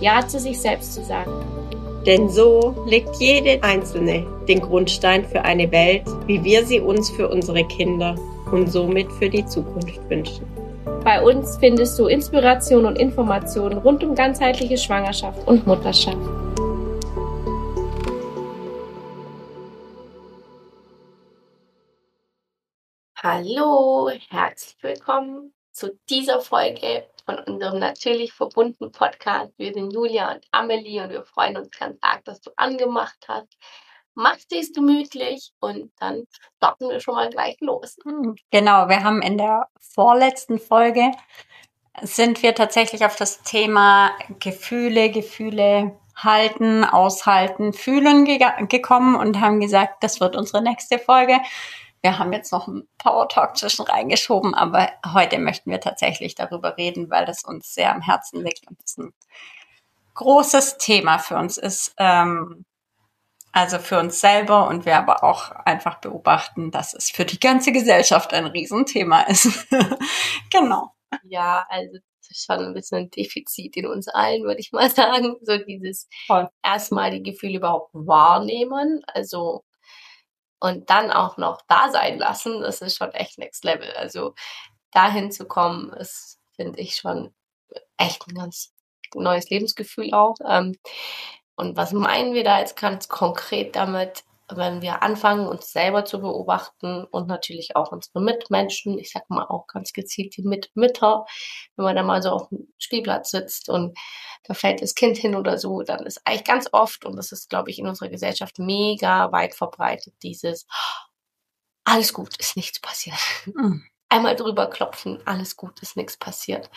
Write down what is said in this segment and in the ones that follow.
Ja zu sich selbst zu sagen. Denn so legt jede Einzelne den Grundstein für eine Welt, wie wir sie uns für unsere Kinder und somit für die Zukunft wünschen. Bei uns findest du Inspiration und Informationen rund um ganzheitliche Schwangerschaft und Mutterschaft. Hallo, herzlich willkommen zu dieser Folge von unserem natürlich verbundenen Podcast. Wir sind Julia und Amelie und wir freuen uns ganz arg, dass du angemacht hast. Mach's dir gemütlich und dann starten wir schon mal gleich los. Hm, genau, wir haben in der vorletzten Folge sind wir tatsächlich auf das Thema Gefühle, Gefühle halten, aushalten, fühlen ge gekommen und haben gesagt, das wird unsere nächste Folge. Wir haben jetzt noch einen Power Talk zwischen reingeschoben, aber heute möchten wir tatsächlich darüber reden, weil das uns sehr am Herzen liegt und es ein großes Thema für uns ist. Ähm, also für uns selber und wir aber auch einfach beobachten, dass es für die ganze Gesellschaft ein Riesenthema ist. genau. Ja, also schon ein bisschen ein Defizit in uns allen, würde ich mal sagen. So dieses Voll. erstmal die Gefühle überhaupt wahrnehmen. Also und dann auch noch da sein lassen, das ist schon echt Next Level. Also dahin zu kommen, ist, finde ich, schon echt ein ganz neues Lebensgefühl auch. Ähm, und was meinen wir da jetzt ganz konkret damit? Wenn wir anfangen, uns selber zu beobachten und natürlich auch unsere Mitmenschen, ich sag mal auch ganz gezielt die Mitmütter, wenn man da mal so auf dem Spielplatz sitzt und da fällt das Kind hin oder so, dann ist eigentlich ganz oft, und das ist, glaube ich, in unserer Gesellschaft mega weit verbreitet, dieses alles gut, ist nichts passiert. Mhm. Einmal drüber klopfen, alles gut, ist nichts passiert.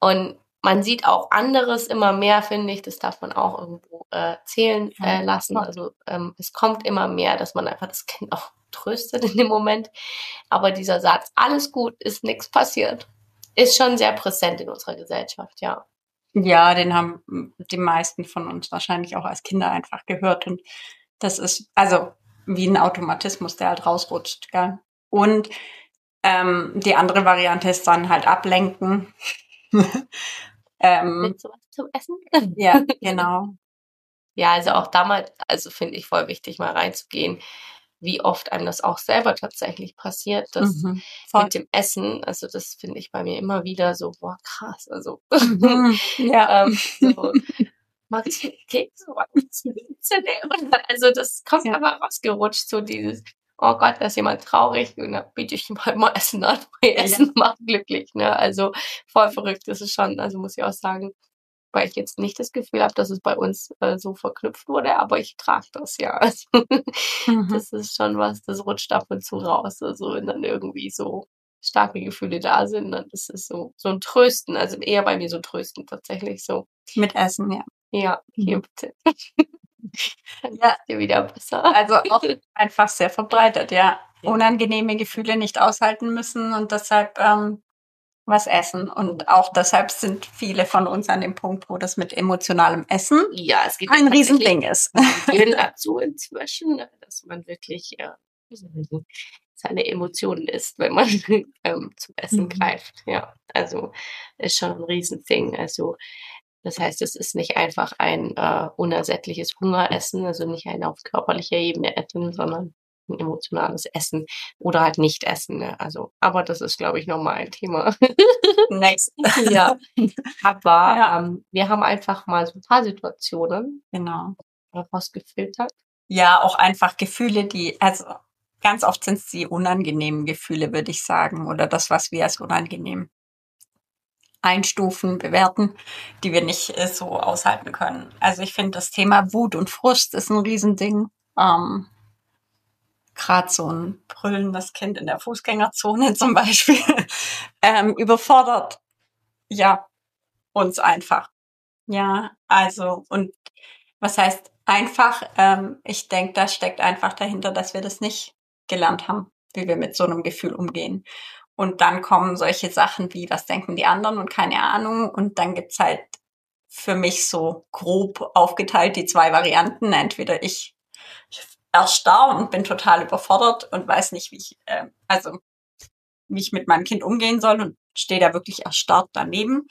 Und man sieht auch anderes immer mehr, finde ich. Das darf man auch irgendwo äh, zählen äh, lassen. Also ähm, es kommt immer mehr, dass man einfach das Kind auch tröstet in dem Moment. Aber dieser Satz, alles gut, ist nichts passiert, ist schon sehr präsent in unserer Gesellschaft, ja. Ja, den haben die meisten von uns wahrscheinlich auch als Kinder einfach gehört. Und das ist also wie ein Automatismus, der halt rausrutscht. Gell? Und ähm, die andere Variante ist dann halt ablenken. ähm, Mit sowas zum Essen? ja, genau. Ja, also auch damals, also finde ich voll wichtig, mal reinzugehen, wie oft einem das auch selber tatsächlich passiert, dass mhm, mit dem Essen, also das finde ich bei mir immer wieder so, boah, krass, also mhm, ja. ähm, so, magst du Keks, magst du Also das kommt ja. aber rausgerutscht, so dieses, oh Gott, da ist jemand traurig und dann biete ich ihm halt mal Essen an, weil ja, Essen ja. macht glücklich, ne? Also voll verrückt ist es schon, also muss ich auch sagen, weil ich jetzt nicht das Gefühl habe, dass es bei uns äh, so verknüpft wurde, aber ich trage das ja. Also, mhm. Das ist schon was, das rutscht ab und zu raus. Also wenn dann irgendwie so starke Gefühle da sind, dann ist es so, so ein Trösten, also eher bei mir so ein Trösten tatsächlich so. Mit Essen, ja. Ja, hier mhm. bitte. ja, wieder besser. Also auch einfach sehr verbreitet, ja. Unangenehme Gefühle nicht aushalten müssen und deshalb ähm, was essen. Und auch deshalb sind viele von uns an dem Punkt, wo das mit emotionalem Essen ja, es geht ein Riesending ist. dazu inzwischen, ne, dass man wirklich ja, seine Emotionen isst, wenn man ähm, zum Essen mhm. greift. Ja, also ist schon ein Riesending. Also das heißt, es ist nicht einfach ein äh, unersättliches Hungeressen, also nicht ein auf körperlicher Ebene essen, sondern ein emotionales Essen oder halt nicht essen. Ne? Also, aber das ist, glaube ich, nochmal ein Thema. Next. ja. Aber ja. Ähm, wir haben einfach mal so ein paar Situationen genau. rausgefiltert. Ja, auch einfach Gefühle, die, also ganz oft sind es die unangenehmen Gefühle, würde ich sagen, oder das, was wir als unangenehm einstufen, bewerten, die wir nicht äh, so aushalten können. Also ich finde, das Thema Wut und Frust ist ein Riesending. Ähm, Gerade so ein brüllendes Kind in der Fußgängerzone zum Beispiel ähm, überfordert ja uns einfach. Ja, also und was heißt einfach? Ähm, ich denke, da steckt einfach dahinter, dass wir das nicht gelernt haben, wie wir mit so einem Gefühl umgehen. Und dann kommen solche Sachen wie, was denken die anderen und keine Ahnung. Und dann gibt's halt für mich so grob aufgeteilt die zwei Varianten. Entweder ich erstarr und bin total überfordert und weiß nicht, wie ich, äh, also wie ich mit meinem Kind umgehen soll und stehe da wirklich erstarrt daneben.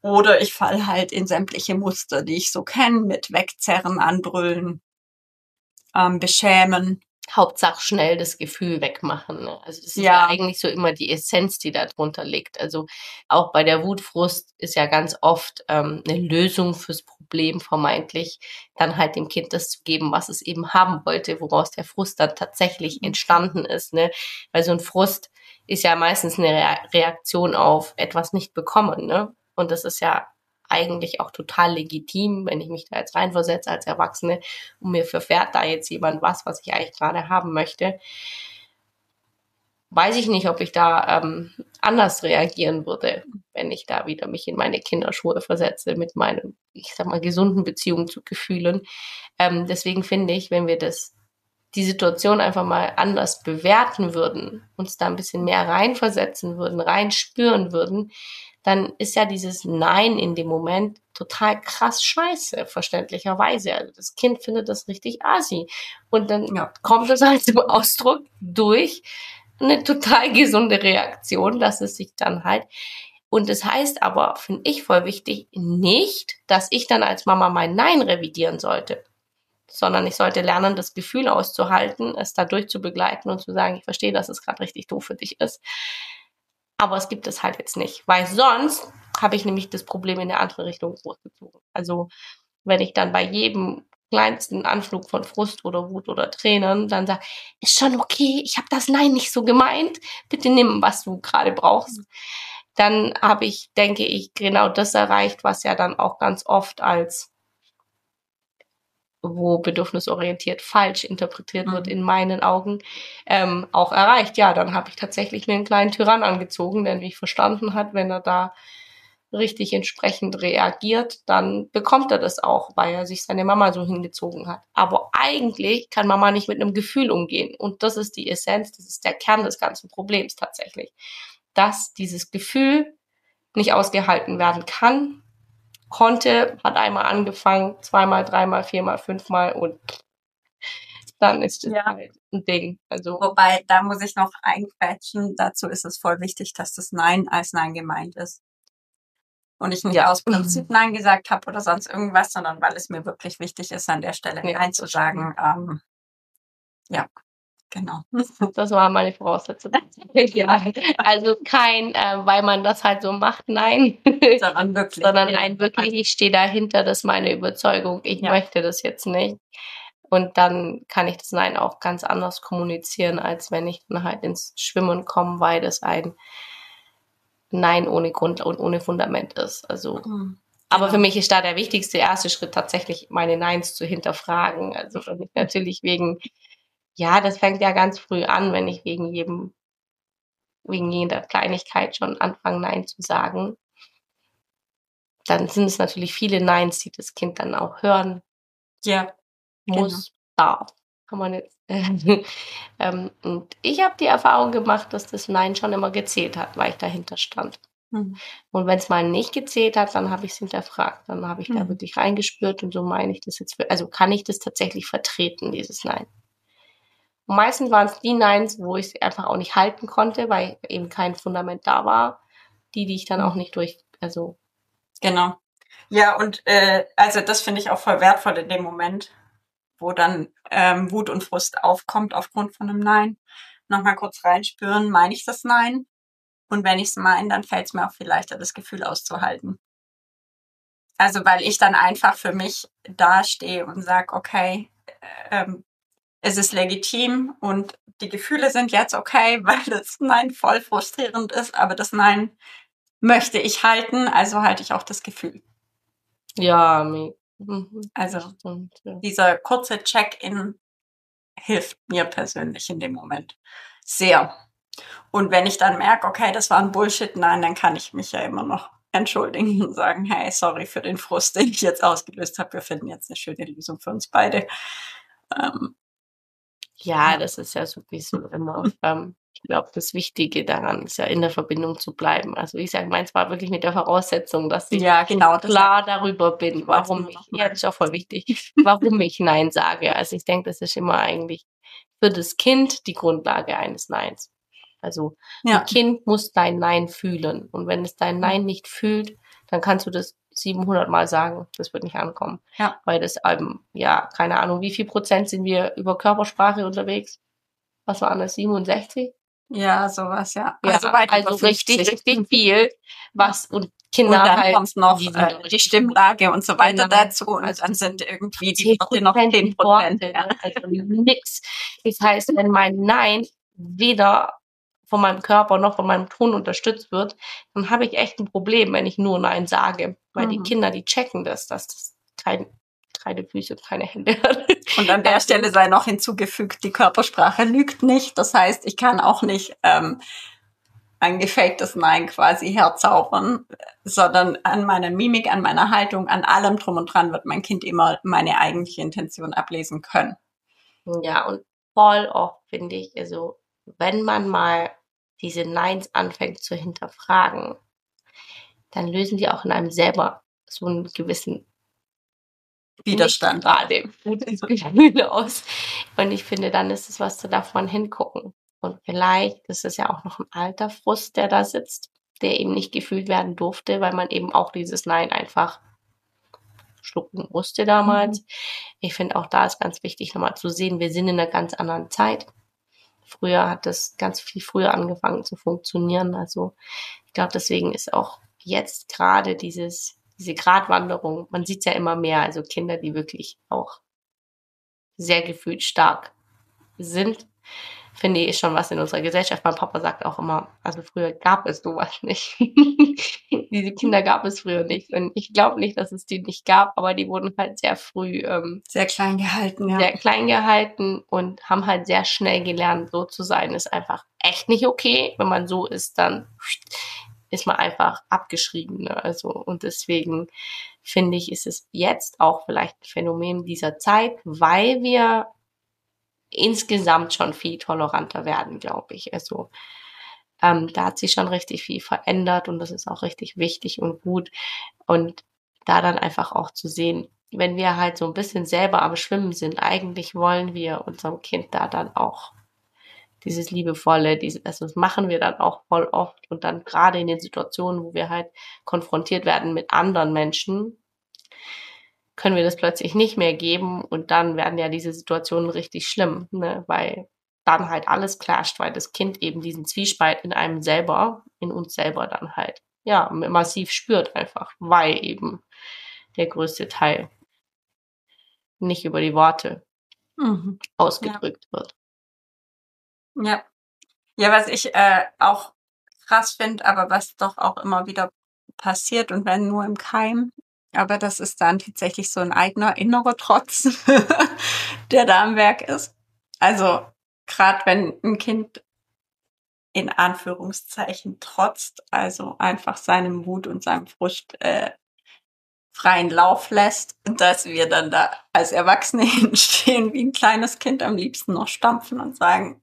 Oder ich fall halt in sämtliche Muster, die ich so kenne, mit Wegzerren, Anbrüllen, ähm, Beschämen. Hauptsache schnell das Gefühl wegmachen. Ne? Also das ist ja. ja. eigentlich so immer die Essenz, die da drunter liegt. Also auch bei der Wutfrust ist ja ganz oft ähm, eine Lösung fürs Problem vermeintlich, dann halt dem Kind das zu geben, was es eben haben wollte, woraus der Frust dann tatsächlich mhm. entstanden ist. Ne? Weil so ein Frust ist ja meistens eine Reaktion auf etwas nicht bekommen. Ne? Und das ist ja eigentlich auch total legitim, wenn ich mich da jetzt reinversetze als Erwachsene und mir verfährt da jetzt jemand was, was ich eigentlich gerade haben möchte. Weiß ich nicht, ob ich da ähm, anders reagieren würde, wenn ich da wieder mich in meine Kinderschuhe versetze mit meinen, ich sag mal, gesunden Beziehungen zu Gefühlen. Ähm, deswegen finde ich, wenn wir das die Situation einfach mal anders bewerten würden, uns da ein bisschen mehr reinversetzen würden, reinspüren würden, dann ist ja dieses Nein in dem Moment total krass scheiße, verständlicherweise. Also das Kind findet das richtig asi. Und dann ja. kommt es halt zum Ausdruck durch eine total gesunde Reaktion, dass es sich dann halt und das heißt aber, finde ich voll wichtig, nicht, dass ich dann als Mama mein Nein revidieren sollte, sondern ich sollte lernen, das Gefühl auszuhalten, es dadurch zu begleiten und zu sagen, ich verstehe, dass es gerade richtig doof für dich ist. Aber es gibt es halt jetzt nicht, weil sonst habe ich nämlich das Problem in der andere Richtung großgezogen. Also wenn ich dann bei jedem kleinsten Anflug von Frust oder Wut oder Tränen dann sage, ist schon okay, ich habe das Nein nicht so gemeint, bitte nimm, was du gerade brauchst. Dann habe ich, denke ich, genau das erreicht, was ja dann auch ganz oft als wo bedürfnisorientiert falsch interpretiert mhm. wird in meinen Augen, ähm, auch erreicht. Ja, dann habe ich tatsächlich mir einen kleinen Tyrann angezogen, der mich verstanden hat, wenn er da richtig entsprechend reagiert, dann bekommt er das auch, weil er sich seine Mama so hingezogen hat. Aber eigentlich kann Mama nicht mit einem Gefühl umgehen. Und das ist die Essenz, das ist der Kern des ganzen Problems tatsächlich. Dass dieses Gefühl nicht ausgehalten werden kann, konnte, hat einmal angefangen, zweimal, dreimal, viermal, fünfmal und dann ist es ja. halt ein Ding. Also Wobei, da muss ich noch einquetschen. Dazu ist es voll wichtig, dass das Nein als Nein gemeint ist. Und ich nicht ja. aus Prinzip Nein gesagt habe oder sonst irgendwas, sondern weil es mir wirklich wichtig ist, an der Stelle ja, Nein zu sagen. Ähm, ja, Genau. Das war meine Voraussetzung. ja. Also kein, äh, weil man das halt so macht, nein. Sondern wirklich. Sondern ein wirklich, ich stehe dahinter, das ist meine Überzeugung. Ich ja. möchte das jetzt nicht. Und dann kann ich das Nein auch ganz anders kommunizieren, als wenn ich dann halt ins Schwimmen komme, weil das ein Nein ohne Grund und ohne Fundament ist. Also. Mhm. Aber für mich ist da der wichtigste erste Schritt tatsächlich, meine Neins zu hinterfragen. Also natürlich wegen ja, das fängt ja ganz früh an, wenn ich wegen jedem, wegen jeder Kleinigkeit schon anfange, Nein zu sagen. Dann sind es natürlich viele Neins, die das Kind dann auch hören. Ja. Muss, genau. darf. Kann man jetzt. ähm, und ich habe die Erfahrung gemacht, dass das Nein schon immer gezählt hat, weil ich dahinter stand. Mhm. Und wenn es mal nicht gezählt hat, dann habe ich es hinterfragt. Dann habe ich mhm. da wirklich reingespürt und so meine ich das jetzt. Für, also kann ich das tatsächlich vertreten, dieses Nein. Und meistens waren es die Nines, wo ich es einfach auch nicht halten konnte, weil eben kein Fundament da war. Die, die ich dann auch nicht durch, also. Genau. Ja, und äh, also das finde ich auch voll wertvoll in dem Moment, wo dann ähm, Wut und Frust aufkommt aufgrund von einem Nein. Nochmal kurz reinspüren, meine ich das Nein? Und wenn ich es meine, dann fällt es mir auch viel leichter, das Gefühl auszuhalten. Also weil ich dann einfach für mich dastehe und sag, okay, ähm, es ist legitim und die Gefühle sind jetzt okay, weil das Nein voll frustrierend ist, aber das Nein möchte ich halten, also halte ich auch das Gefühl. Ja, mhm, also dieser kurze Check-in hilft mir persönlich in dem Moment sehr. Und wenn ich dann merke, okay, das war ein Bullshit, nein, dann kann ich mich ja immer noch entschuldigen und sagen, hey, sorry für den Frust, den ich jetzt ausgelöst habe. Wir finden jetzt eine schöne Lösung für uns beide. Ähm, ja, das ist ja sowieso immer. Ähm, ich glaube, das Wichtige daran ist ja in der Verbindung zu bleiben. Also ich sage meins war wirklich mit der Voraussetzung, dass ich ja, genau, klar darüber bin, warum ich, ja, das ist auch voll wichtig, warum ich Nein sage. Also ich denke, das ist immer eigentlich für das Kind die Grundlage eines Neins. Also ja. ein Kind muss dein Nein fühlen. Und wenn es dein Nein nicht fühlt, dann kannst du das 700 Mal sagen. Das wird nicht ankommen. Ja. Weil das, ähm, ja, keine Ahnung, wie viel Prozent sind wir über Körpersprache unterwegs? Was waren das? 67? Ja, sowas, ja. ja also, also richtig, richtig viel. Was, und Kinder und dann halt, kommt noch die, äh, die Stimmlage und so weiter genau. dazu und also dann sind irgendwie die noch 10 Prozent. Ja. Also nix. Das heißt, wenn mein Nein weder von meinem Körper noch von meinem Ton unterstützt wird, dann habe ich echt ein Problem, wenn ich nur Nein sage. Weil mhm. die Kinder, die checken das, dass das kein, keine Füße und keine Hände hat. Und an der Stelle sei noch hinzugefügt, die Körpersprache lügt nicht. Das heißt, ich kann auch nicht ähm, ein gefaktes Nein quasi herzaubern, sondern an meiner Mimik, an meiner Haltung, an allem drum und dran wird mein Kind immer meine eigentliche Intention ablesen können. Ja, und voll oft finde ich, also wenn man mal diese Neins anfängt zu hinterfragen, dann lösen die auch in einem selber so einen gewissen Widerstand. Gerade gutes Gefühl aus. Und ich finde, dann ist es was zu davon hingucken. Und vielleicht ist es ja auch noch ein alter Frust, der da sitzt, der eben nicht gefühlt werden durfte, weil man eben auch dieses Nein einfach schlucken musste damals. Mhm. Ich finde auch da ist ganz wichtig nochmal zu sehen, wir sind in einer ganz anderen Zeit. Früher hat das ganz viel früher angefangen zu funktionieren. Also ich glaube, deswegen ist auch jetzt gerade dieses, diese Gratwanderung, man sieht es ja immer mehr, also Kinder, die wirklich auch sehr gefühlt stark sind, finde ich schon was in unserer Gesellschaft. Mein Papa sagt auch immer, also früher gab es sowas nicht. Diese Kinder gab es früher nicht. Und ich glaube nicht, dass es die nicht gab, aber die wurden halt sehr früh ähm, sehr klein gehalten, ja. Sehr klein gehalten und haben halt sehr schnell gelernt, so zu sein. Ist einfach echt nicht okay. Wenn man so ist, dann ist man einfach abgeschrieben. Ne? Also, und deswegen finde ich, ist es jetzt auch vielleicht ein Phänomen dieser Zeit, weil wir insgesamt schon viel toleranter werden, glaube ich. Also ähm, da hat sich schon richtig viel verändert und das ist auch richtig wichtig und gut. Und da dann einfach auch zu sehen, wenn wir halt so ein bisschen selber am Schwimmen sind, eigentlich wollen wir unserem Kind da dann auch dieses liebevolle, diese, also das machen wir dann auch voll oft und dann gerade in den Situationen, wo wir halt konfrontiert werden mit anderen Menschen, können wir das plötzlich nicht mehr geben und dann werden ja diese Situationen richtig schlimm, ne? weil dann halt alles clasht, weil das Kind eben diesen Zwiespalt in einem selber, in uns selber dann halt, ja, massiv spürt einfach, weil eben der größte Teil nicht über die Worte mhm. ausgedrückt ja. wird. Ja. Ja, was ich äh, auch krass finde, aber was doch auch immer wieder passiert und wenn nur im Keim, aber das ist dann tatsächlich so ein eigener innerer Trotz, der da am Werk ist. Also gerade wenn ein Kind in Anführungszeichen trotzt, also einfach seinem Wut und seinem Frust äh, freien Lauf lässt, dass wir dann da als Erwachsene hinstehen wie ein kleines Kind am liebsten noch stampfen und sagen,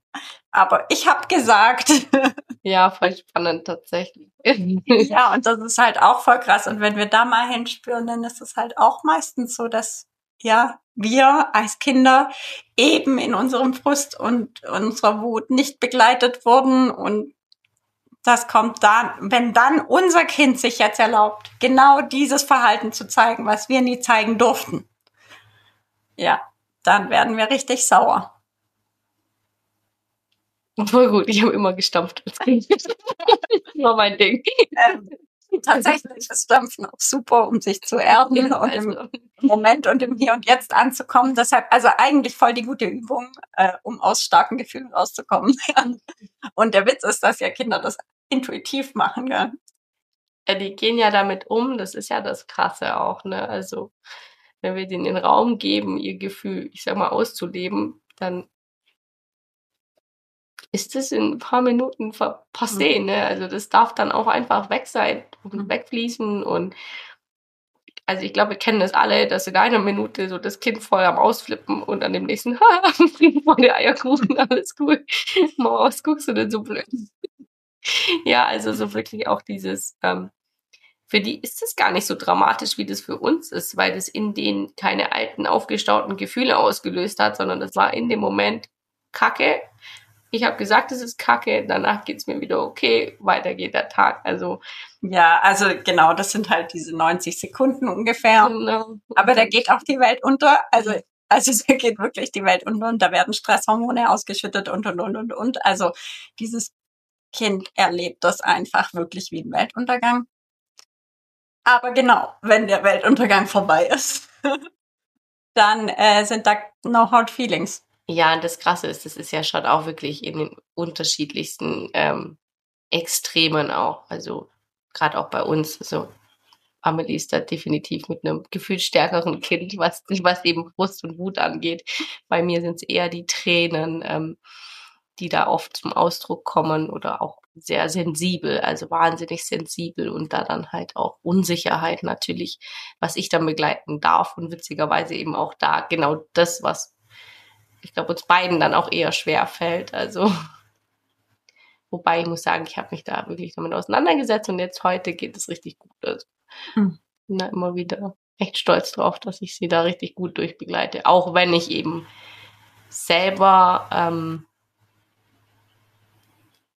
aber ich habe gesagt. Ja, voll spannend tatsächlich. ja, und das ist halt auch voll krass. Und wenn wir da mal hinspüren, dann ist es halt auch meistens so, dass ja wir als Kinder eben in unserem Frust und unserer Wut nicht begleitet wurden und das kommt dann, wenn dann unser Kind sich jetzt erlaubt, genau dieses Verhalten zu zeigen, was wir nie zeigen durften. Ja, dann werden wir richtig sauer. Voll gut, ich habe immer gestampft als Kind. das war mein Ding. Ähm, tatsächlich ist Stampfen auch super, um sich zu erden und im also. Moment und im Hier und Jetzt anzukommen. Deshalb, also eigentlich voll die gute Übung, äh, um aus starken Gefühlen rauszukommen. und der Witz ist, dass ja Kinder das intuitiv machen, ja. ja. Die gehen ja damit um, das ist ja das Krasse auch, ne? Also, wenn wir denen den Raum geben, ihr Gefühl, ich sag mal, auszuleben, dann ist das in ein paar Minuten passé, mhm. ne? Also das darf dann auch einfach weg sein und mhm. wegfließen und also ich glaube, wir kennen das alle, dass in einer Minute so das Kind voll am Ausflippen und an dem nächsten, ha, voll der Eierkuchen, alles cool. Maus, guckst du denn so blöd? ja, also so wirklich auch dieses, ähm, für die ist es gar nicht so dramatisch, wie das für uns ist, weil das in denen keine alten, aufgestauten Gefühle ausgelöst hat, sondern das war in dem Moment Kacke ich habe gesagt, es ist kacke, danach geht's mir wieder okay, weiter geht der Tag. Also ja, also genau, das sind halt diese 90 Sekunden ungefähr. Genau. Aber da geht auch die Welt unter. Also also da geht wirklich die Welt unter und da werden Stresshormone ausgeschüttet und und und und und. Also dieses Kind erlebt das einfach wirklich wie ein Weltuntergang. Aber genau, wenn der Weltuntergang vorbei ist, dann äh, sind da no hard feelings. Ja, und das Krasse ist, das ist ja schon auch wirklich in den unterschiedlichsten ähm, Extremen auch. Also gerade auch bei uns. Also Amelie ist da definitiv mit einem gefühlsstärkeren Kind, was, was eben Frust und Wut angeht. Bei mir sind es eher die Tränen, ähm, die da oft zum Ausdruck kommen oder auch sehr sensibel, also wahnsinnig sensibel und da dann halt auch Unsicherheit natürlich, was ich dann begleiten darf und witzigerweise eben auch da genau das, was ich glaube, uns beiden dann auch eher schwer fällt. Also, wobei ich muss sagen, ich habe mich da wirklich damit auseinandergesetzt und jetzt heute geht es richtig gut. Also, hm. bin da immer wieder echt stolz drauf, dass ich sie da richtig gut durchbegleite. Auch wenn ich eben selber ähm,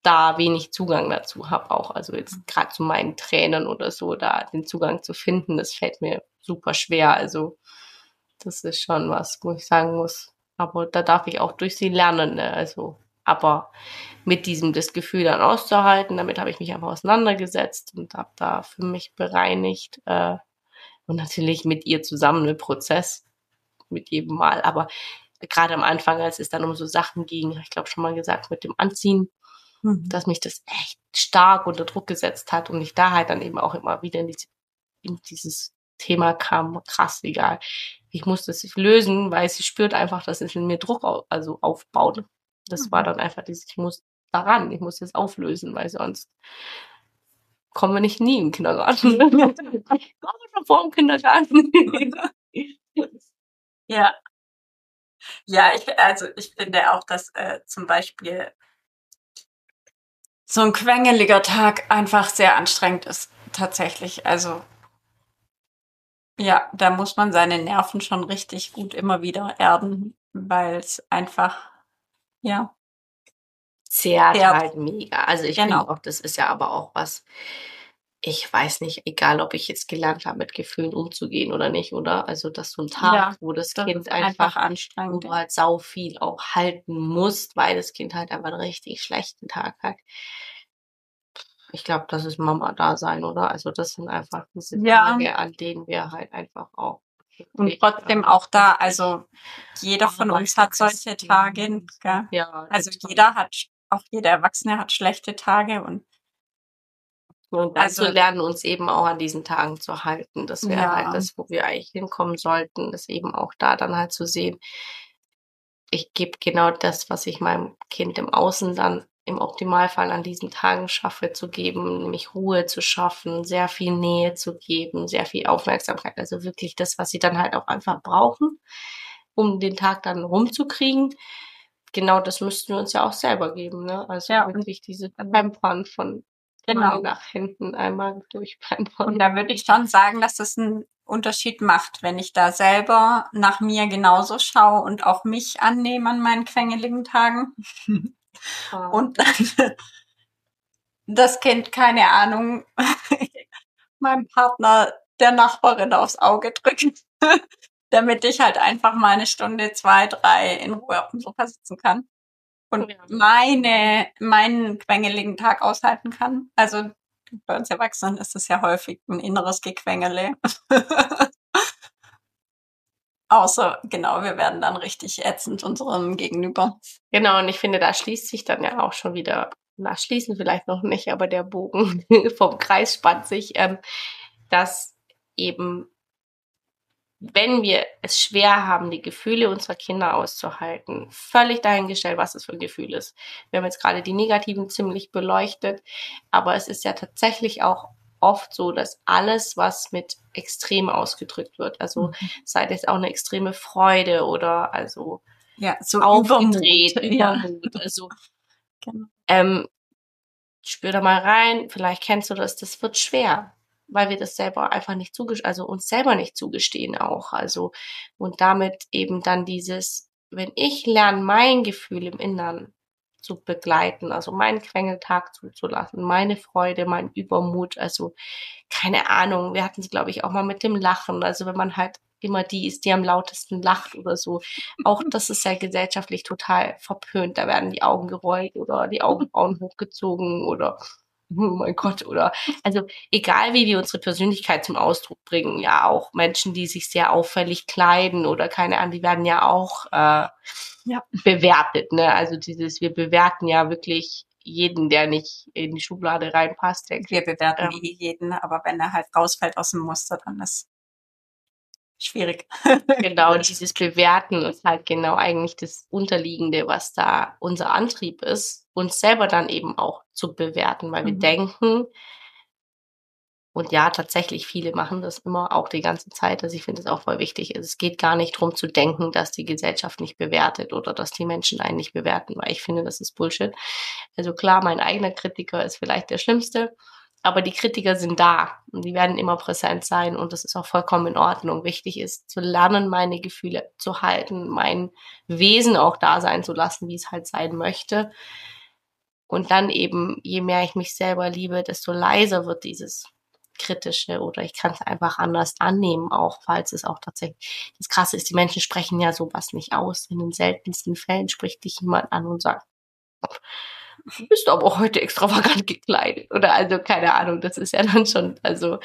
da wenig Zugang dazu habe, auch. Also jetzt gerade zu meinen Tränen oder so, da den Zugang zu finden, das fällt mir super schwer. Also das ist schon was, wo ich sagen muss, aber da darf ich auch durch sie lernen. Ne? Also, aber mit diesem das Gefühl dann auszuhalten, damit habe ich mich einfach auseinandergesetzt und habe da für mich bereinigt. Äh, und natürlich mit ihr zusammen einen Prozess mit jedem Mal. Aber gerade am Anfang, als es dann um so Sachen ging, ich glaube schon mal gesagt, mit dem Anziehen, mhm. dass mich das echt stark unter Druck gesetzt hat und ich da halt dann eben auch immer wieder in, diese, in dieses Thema kam, krass, egal ich muss das lösen, weil sie spürt einfach, dass es in mir Druck au also aufbaut. Das mhm. war dann einfach dieses, ich muss daran, ich muss das auflösen, weil sonst kommen wir nicht nie im Kindergarten. Kommen schon vor dem Kindergarten. ja. Ja, ich, also ich finde auch, dass äh, zum Beispiel so ein quengeliger Tag einfach sehr anstrengend ist, tatsächlich. Also ja, da muss man seine Nerven schon richtig gut immer wieder erden, weil es einfach, ja. Zehrt halt mega. Also ich genau. finde auch, das ist ja aber auch was, ich weiß nicht, egal ob ich jetzt gelernt habe, mit Gefühlen umzugehen oder nicht, oder? Also, dass so ein Tag, ja, wo das, das Kind einfach, einfach anstrengend, wo du halt sau viel auch halten musst, weil das Kind halt einfach einen richtig schlechten Tag hat ich glaube, das ist Mama-Dasein, oder? Also das sind einfach diese ja. Tage, an denen wir halt einfach auch. Und trotzdem auch da, also jeder von uns hat solche Tage. Gell? Ja. Also jeder hat, auch jeder Erwachsene hat schlechte Tage und und also lernen uns eben auch an diesen Tagen zu halten. Das wäre ja. halt das, wo wir eigentlich hinkommen sollten, das eben auch da dann halt zu sehen. Ich gebe genau das, was ich meinem Kind im Außen dann im Optimalfall an diesen Tagen schaffe zu geben, nämlich Ruhe zu schaffen, sehr viel Nähe zu geben, sehr viel Aufmerksamkeit, also wirklich das, was sie dann halt auch einfach brauchen, um den Tag dann rumzukriegen. Genau das müssten wir uns ja auch selber geben, ne? Also ja, wirklich diese Pampern von genau. nach hinten einmal durchpampern. Und da würde ich schon sagen, dass das einen Unterschied macht, wenn ich da selber nach mir genauso schaue und auch mich annehme an meinen quengeligen Tagen. Und dann das Kind, keine Ahnung, meinem Partner der Nachbarin aufs Auge drückt, damit ich halt einfach mal eine Stunde, zwei, drei in Ruhe auf dem Sofa sitzen kann und ja. meine, meinen quengeligen Tag aushalten kann. Also bei uns Erwachsenen ist es ja häufig ein inneres Gequengele. Außer, genau, wir werden dann richtig ätzend unserem Gegenüber. Genau, und ich finde, da schließt sich dann ja auch schon wieder, na, schließen vielleicht noch nicht, aber der Bogen vom Kreis spannt sich, ähm, dass eben wenn wir es schwer haben, die Gefühle unserer Kinder auszuhalten, völlig dahingestellt, was es für ein Gefühl ist. Wir haben jetzt gerade die negativen ziemlich beleuchtet, aber es ist ja tatsächlich auch oft so, dass alles, was mit extrem ausgedrückt wird, also mhm. sei das auch eine extreme Freude oder also ja, so aufgedreht, Übermut, Übermut ja. also genau. ähm, spür da mal rein, vielleicht kennst du das, das wird schwer weil wir das selber einfach nicht zugestehen, also uns selber nicht zugestehen auch. Also, und damit eben dann dieses, wenn ich lerne, mein Gefühl im Innern zu begleiten, also meinen Quengeltag zuzulassen, meine Freude, mein Übermut, also keine Ahnung, wir hatten es, glaube ich, auch mal mit dem Lachen, also wenn man halt immer die ist, die am lautesten lacht oder so. Auch das ist ja gesellschaftlich total verpönt. Da werden die Augen gerollt oder die Augenbrauen hochgezogen oder oh mein Gott, oder also egal wie wir unsere Persönlichkeit zum Ausdruck bringen, ja auch Menschen, die sich sehr auffällig kleiden oder keine Ahnung, die werden ja auch äh, ja. bewertet, ne? Also dieses, wir bewerten ja wirklich jeden, der nicht in die Schublade reinpasst. Wir bewerten ähm, jeden, aber wenn er halt rausfällt aus dem Muster, dann ist schwierig. genau, dieses Bewerten ist halt genau eigentlich das Unterliegende, was da unser Antrieb ist, uns selber dann eben auch zu bewerten, weil mhm. wir denken, und ja, tatsächlich, viele machen das immer auch die ganze Zeit. Also ich finde es auch voll wichtig. Es geht gar nicht darum zu denken, dass die Gesellschaft nicht bewertet oder dass die Menschen einen nicht bewerten, weil ich finde, das ist Bullshit. Also klar, mein eigener Kritiker ist vielleicht der schlimmste, aber die Kritiker sind da und die werden immer präsent sein und das ist auch vollkommen in Ordnung. Wichtig ist zu lernen, meine Gefühle zu halten, mein Wesen auch da sein zu lassen, wie es halt sein möchte. Und dann eben, je mehr ich mich selber liebe, desto leiser wird dieses kritische oder ich kann es einfach anders annehmen, auch falls es auch tatsächlich das Krasse ist, die Menschen sprechen ja sowas nicht aus. In den seltensten Fällen spricht dich jemand an und sagt, du bist aber heute extravagant gekleidet. Oder also, keine Ahnung, das ist ja dann schon, also,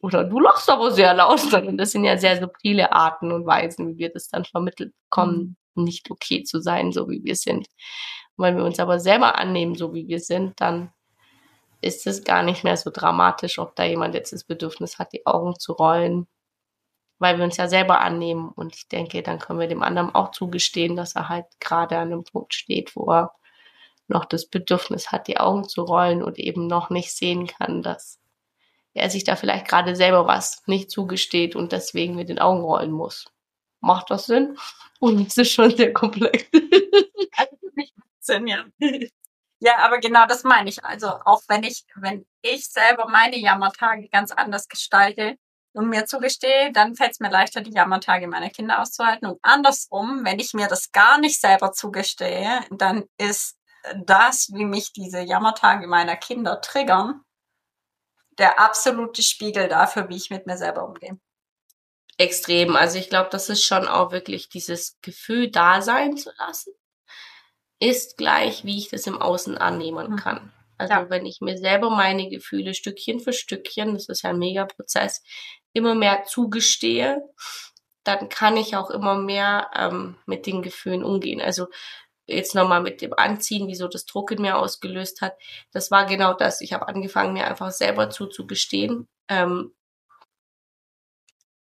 oder du lachst aber sehr laut, sondern das sind ja sehr subtile Arten und Weisen, wie wir das dann vermittelt bekommen, mhm. nicht okay zu sein, so wie wir sind. Und wenn wir uns aber selber annehmen, so wie wir sind, dann ist es gar nicht mehr so dramatisch, ob da jemand jetzt das Bedürfnis hat, die Augen zu rollen, weil wir uns ja selber annehmen. Und ich denke, dann können wir dem anderen auch zugestehen, dass er halt gerade an einem Punkt steht, wo er noch das Bedürfnis hat, die Augen zu rollen und eben noch nicht sehen kann, dass er sich da vielleicht gerade selber was nicht zugesteht und deswegen mit den Augen rollen muss. Macht das Sinn? Und es ist schon sehr komplex. also nicht Sinn, ja. Ja, aber genau das meine ich. Also auch wenn ich, wenn ich selber meine Jammertage ganz anders gestalte und mir zugestehe, dann fällt es mir leichter, die Jammertage meiner Kinder auszuhalten. Und andersrum, wenn ich mir das gar nicht selber zugestehe, dann ist das, wie mich diese Jammertage meiner Kinder triggern, der absolute Spiegel dafür, wie ich mit mir selber umgehe. Extrem. Also ich glaube, das ist schon auch wirklich dieses Gefühl da sein zu lassen, ist gleich, wie ich das im Außen annehmen mhm. kann. Also ja. wenn ich mir selber meine Gefühle Stückchen für Stückchen, das ist ja ein Mega-Prozess, immer mehr zugestehe, dann kann ich auch immer mehr ähm, mit den Gefühlen umgehen. Also jetzt nochmal mit dem Anziehen, wieso das Druck in mir ausgelöst hat, das war genau das. Ich habe angefangen, mir einfach selber zuzugestehen. Ähm,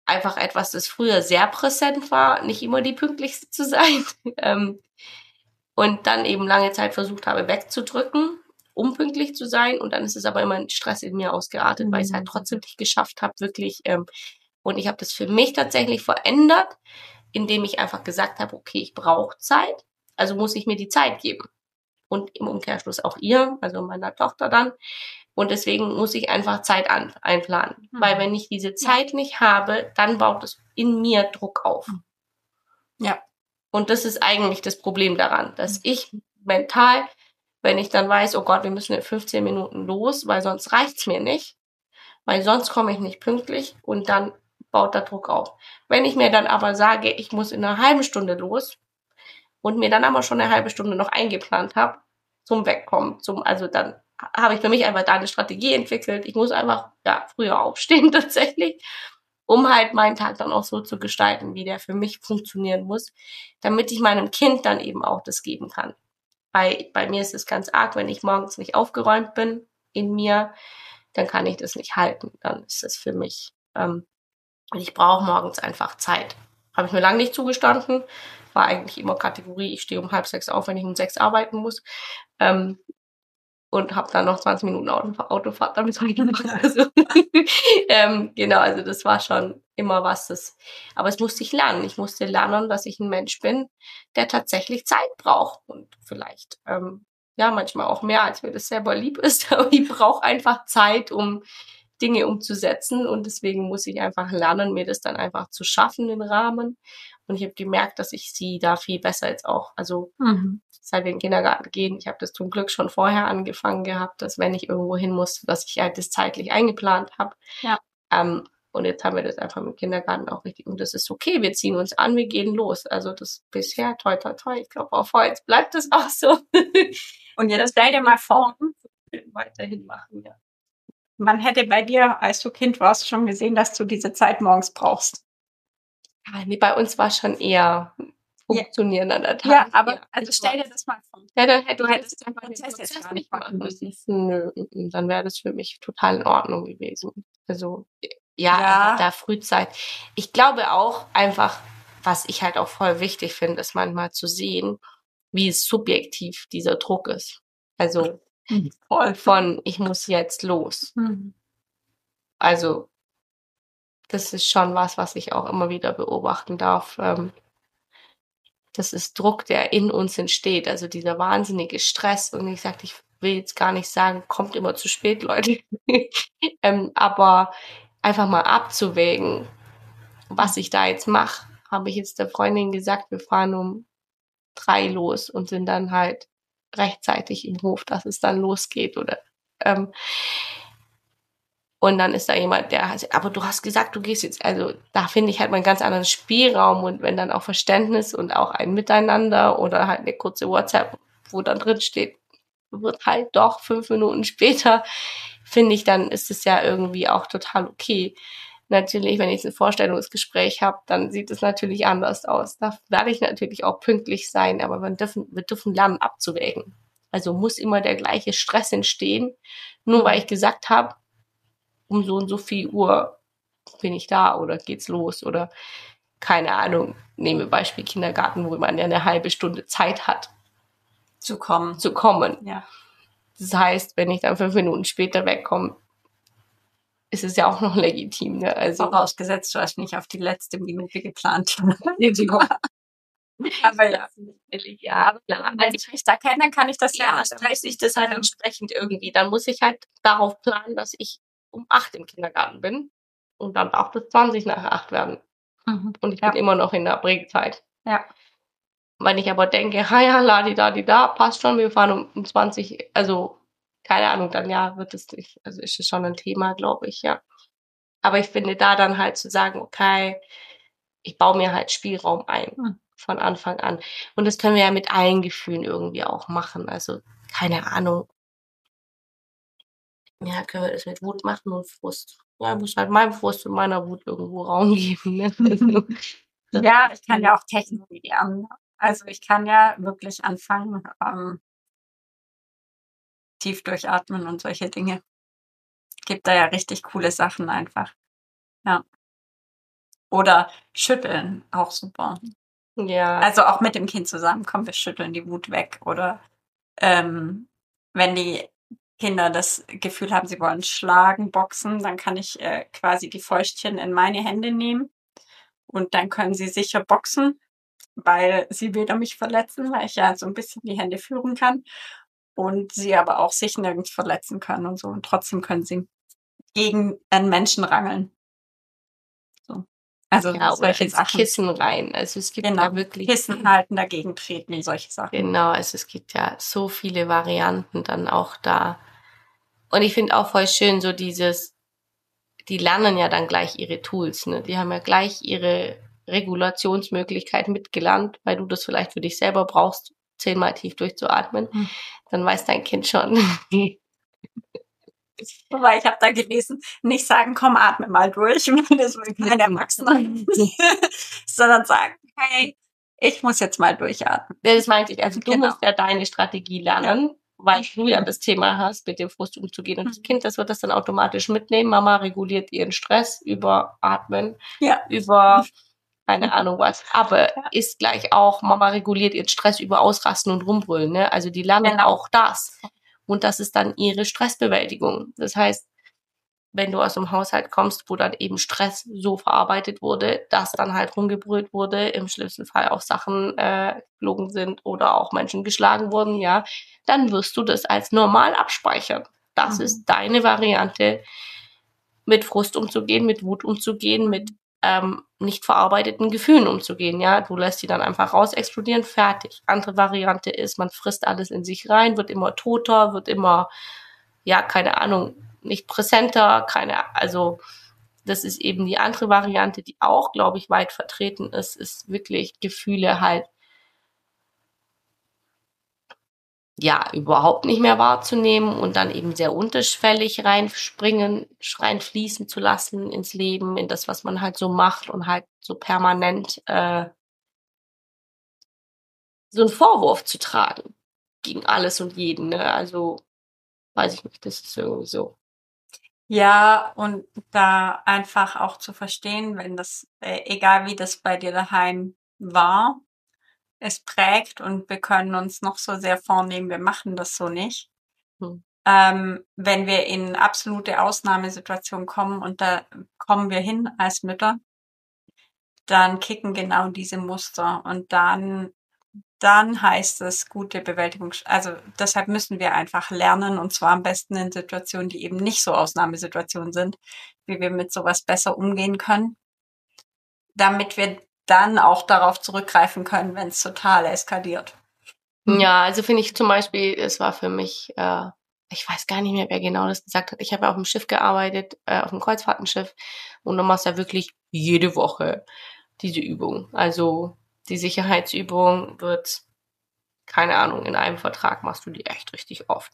einfach etwas, das früher sehr präsent war, nicht immer die pünktlichste zu sein. ähm, und dann eben lange Zeit versucht habe, wegzudrücken, um pünktlich zu sein. Und dann ist es aber immer ein Stress in mir ausgeartet, mhm. weil ich es halt mhm. trotzdem nicht geschafft habe, wirklich. Ähm, und ich habe das für mich tatsächlich verändert, indem ich einfach gesagt habe, okay, ich brauche Zeit also muss ich mir die Zeit geben. Und im Umkehrschluss auch ihr, also meiner Tochter dann. Und deswegen muss ich einfach Zeit an, einplanen. Mhm. Weil wenn ich diese Zeit nicht habe, dann baut es in mir Druck auf. Mhm. Ja. Und das ist eigentlich das Problem daran, dass mhm. ich mental, wenn ich dann weiß, oh Gott, wir müssen in 15 Minuten los, weil sonst reicht's mir nicht, weil sonst komme ich nicht pünktlich und dann baut der Druck auf. Wenn ich mir dann aber sage, ich muss in einer halben Stunde los, und mir dann aber schon eine halbe Stunde noch eingeplant habe zum Wegkommen. Zum, also dann habe ich für mich einfach da eine Strategie entwickelt. Ich muss einfach ja, früher aufstehen tatsächlich, um halt meinen Tag dann auch so zu gestalten, wie der für mich funktionieren muss, damit ich meinem Kind dann eben auch das geben kann. Bei, bei mir ist es ganz arg, wenn ich morgens nicht aufgeräumt bin in mir, dann kann ich das nicht halten. Dann ist das für mich ähm, Und ich brauche morgens einfach Zeit. Habe ich mir lange nicht zugestanden. War eigentlich immer Kategorie, ich stehe um halb sechs auf, wenn ich um sechs arbeiten muss. Ähm, und habe dann noch 20 Minuten Auto, Autofahrt damit gemacht. Also, ähm, genau, also das war schon immer was. Das, aber es musste ich lernen. Ich musste lernen, dass ich ein Mensch bin, der tatsächlich Zeit braucht und vielleicht ähm, ja manchmal auch mehr, als mir das selber lieb ist. Aber ich brauche einfach Zeit, um Dinge umzusetzen und deswegen muss ich einfach lernen, mir das dann einfach zu schaffen, den Rahmen. Und ich habe gemerkt, dass ich sie da viel besser jetzt auch, also mhm. seit wir in den Kindergarten gehen, ich habe das zum Glück schon vorher angefangen gehabt, dass wenn ich irgendwo hin muss, dass ich halt das zeitlich eingeplant habe. Ja. Ähm, und jetzt haben wir das einfach im Kindergarten auch richtig. Und das ist okay. Wir ziehen uns an, wir gehen los. Also das bisher, toi, toi, toi. Ich glaube auch jetzt bleibt das auch so. und jetzt stell dir mal vor, weiterhin machen, ja. Man hätte bei dir, als du Kind warst, schon gesehen, dass du diese Zeit morgens brauchst. Ja, nee, bei uns war schon eher funktionieren an der Tag. Ja, aber ja, also stell dir das mal vor. Ja, dann hätte du hättest den Prozess jetzt nicht machen müssen. Nö, dann wäre das für mich total in Ordnung gewesen. Also ja, ja. Da Frühzeit. Ich glaube auch einfach, was ich halt auch voll wichtig finde, ist manchmal zu sehen, wie subjektiv dieser Druck ist. Also mhm. voll von ich muss jetzt los. Mhm. Also das ist schon was, was ich auch immer wieder beobachten darf. Ähm, das ist Druck, der in uns entsteht, also dieser wahnsinnige Stress. Und ich sagte, ich will jetzt gar nicht sagen, kommt immer zu spät, Leute. ähm, aber einfach mal abzuwägen, was ich da jetzt mache. Habe ich jetzt der Freundin gesagt, wir fahren um drei los und sind dann halt rechtzeitig im Hof, dass es dann losgeht oder ähm, und dann ist da jemand, der hat, aber du hast gesagt, du gehst jetzt, also da finde ich halt mal einen ganz anderen Spielraum und wenn dann auch Verständnis und auch ein Miteinander oder halt eine kurze WhatsApp, wo dann drin steht, wird halt doch fünf Minuten später, finde ich, dann ist es ja irgendwie auch total okay. Natürlich, wenn ich ein Vorstellungsgespräch habe, dann sieht es natürlich anders aus. Da werde ich natürlich auch pünktlich sein, aber wir dürfen, wir dürfen lernen abzuwägen. Also muss immer der gleiche Stress entstehen, nur weil ich gesagt habe, um so und so viel Uhr bin ich da oder geht's los oder keine Ahnung, nehme Beispiel Kindergarten, wo man ja eine halbe Stunde Zeit hat. Zu kommen. Zu kommen. Ja. Das heißt, wenn ich dann fünf Minuten später wegkomme, ist es ja auch noch legitim. Ne? Also Vorausgesetzt, du hast nicht auf die letzte Minute geplant. aber ja, ja, klar. Wenn ich mich da kenne, dann kann ich das ja. Ja, dann weiß ich das halt entsprechend irgendwie. Dann muss ich halt darauf planen, dass ich um acht im Kindergarten bin. Und dann darf das 20 nach acht werden. Mhm. Und ich ja. bin immer noch in der Prägezeit. Ja. Wenn ich aber denke, ja, la di da, di da, passt schon, wir fahren um, um 20, also keine Ahnung, dann ja, wird es nicht, also ist es schon ein Thema, glaube ich, ja. Aber ich finde da dann halt zu sagen, okay, ich baue mir halt Spielraum ein mhm. von Anfang an. Und das können wir ja mit allen Gefühlen irgendwie auch machen. Also, keine Ahnung, ja, können wir das mit Wut machen und Frust. Ja, muss halt meinem Frust und meiner Wut irgendwo Raum geben. Ne? ja, ich kann ja auch Techniken lernen. Also ich kann ja wirklich anfangen, ähm, tief durchatmen und solche Dinge. Gibt da ja richtig coole Sachen einfach. Ja. Oder schütteln, auch super. Ja. Also auch mit dem Kind zusammen, kommen wir schütteln die Wut weg. Oder ähm, wenn die Kinder das Gefühl haben, sie wollen schlagen, boxen, dann kann ich äh, quasi die Fäustchen in meine Hände nehmen und dann können sie sicher boxen, weil sie weder mich verletzen, weil ich ja so ein bisschen die Hände führen kann und sie aber auch sich nirgends verletzen können und so und trotzdem können sie gegen einen Menschen rangeln. So. Also ja, solche Sachen. Kissen rein. Also es gibt genau. ja wirklich Kissen halten, dagegen treten, solche Sachen. Genau, also es gibt ja so viele Varianten dann auch da. Und ich finde auch voll schön so dieses, die lernen ja dann gleich ihre Tools, ne? Die haben ja gleich ihre Regulationsmöglichkeit mitgelernt, weil du das vielleicht für dich selber brauchst, zehnmal tief durchzuatmen. Mhm. Dann weiß dein Kind schon. Wobei ich habe da gelesen, nicht sagen, komm, atme mal durch, das will kein Erwachsener, sondern sagen, hey, ich muss jetzt mal durchatmen. Das meinte ich. Also du genau. musst ja deine Strategie lernen. Ja weil du ja das Thema hast, mit dem Frust umzugehen. Und das mhm. Kind, das wird das dann automatisch mitnehmen. Mama reguliert ihren Stress über Atmen, ja. über keine Ahnung was. Aber ja. ist gleich auch, Mama reguliert ihren Stress über Ausrasten und Rumbrüllen. Ne? Also die lernen genau. auch das. Und das ist dann ihre Stressbewältigung. Das heißt, wenn du aus einem Haushalt kommst, wo dann eben Stress so verarbeitet wurde, dass dann halt rumgebrüllt wurde, im schlimmsten Fall auch Sachen äh, geflogen sind oder auch Menschen geschlagen wurden, ja, dann wirst du das als normal abspeichern. Das mhm. ist deine Variante, mit Frust umzugehen, mit Wut umzugehen, mit ähm, nicht verarbeiteten Gefühlen umzugehen. Ja, du lässt sie dann einfach raus explodieren, fertig. Andere Variante ist, man frisst alles in sich rein, wird immer toter, wird immer, ja, keine Ahnung, nicht präsenter, keine, also das ist eben die andere Variante, die auch, glaube ich, weit vertreten ist, ist wirklich Gefühle halt ja überhaupt nicht mehr wahrzunehmen und dann eben sehr unterschwellig reinspringen, reinfließen zu lassen ins Leben, in das, was man halt so macht und halt so permanent äh, so einen Vorwurf zu tragen gegen alles und jeden. Ne? Also weiß ich nicht, das ist irgendwie so. Ja, und da einfach auch zu verstehen, wenn das, äh, egal wie das bei dir daheim war, es prägt und wir können uns noch so sehr vornehmen, wir machen das so nicht. Hm. Ähm, wenn wir in absolute Ausnahmesituationen kommen und da kommen wir hin als Mütter, dann kicken genau diese Muster und dann dann heißt es gute Bewältigung. Also deshalb müssen wir einfach lernen und zwar am besten in Situationen, die eben nicht so Ausnahmesituationen sind, wie wir mit sowas besser umgehen können, damit wir dann auch darauf zurückgreifen können, wenn es total eskaliert. Ja, also finde ich zum Beispiel, es war für mich, äh, ich weiß gar nicht mehr, wer genau das gesagt hat. Ich habe ja auf dem Schiff gearbeitet, äh, auf dem Kreuzfahrtenschiff und du machst ja wirklich jede Woche diese Übung. Also die Sicherheitsübung wird, keine Ahnung, in einem Vertrag machst du die echt richtig oft.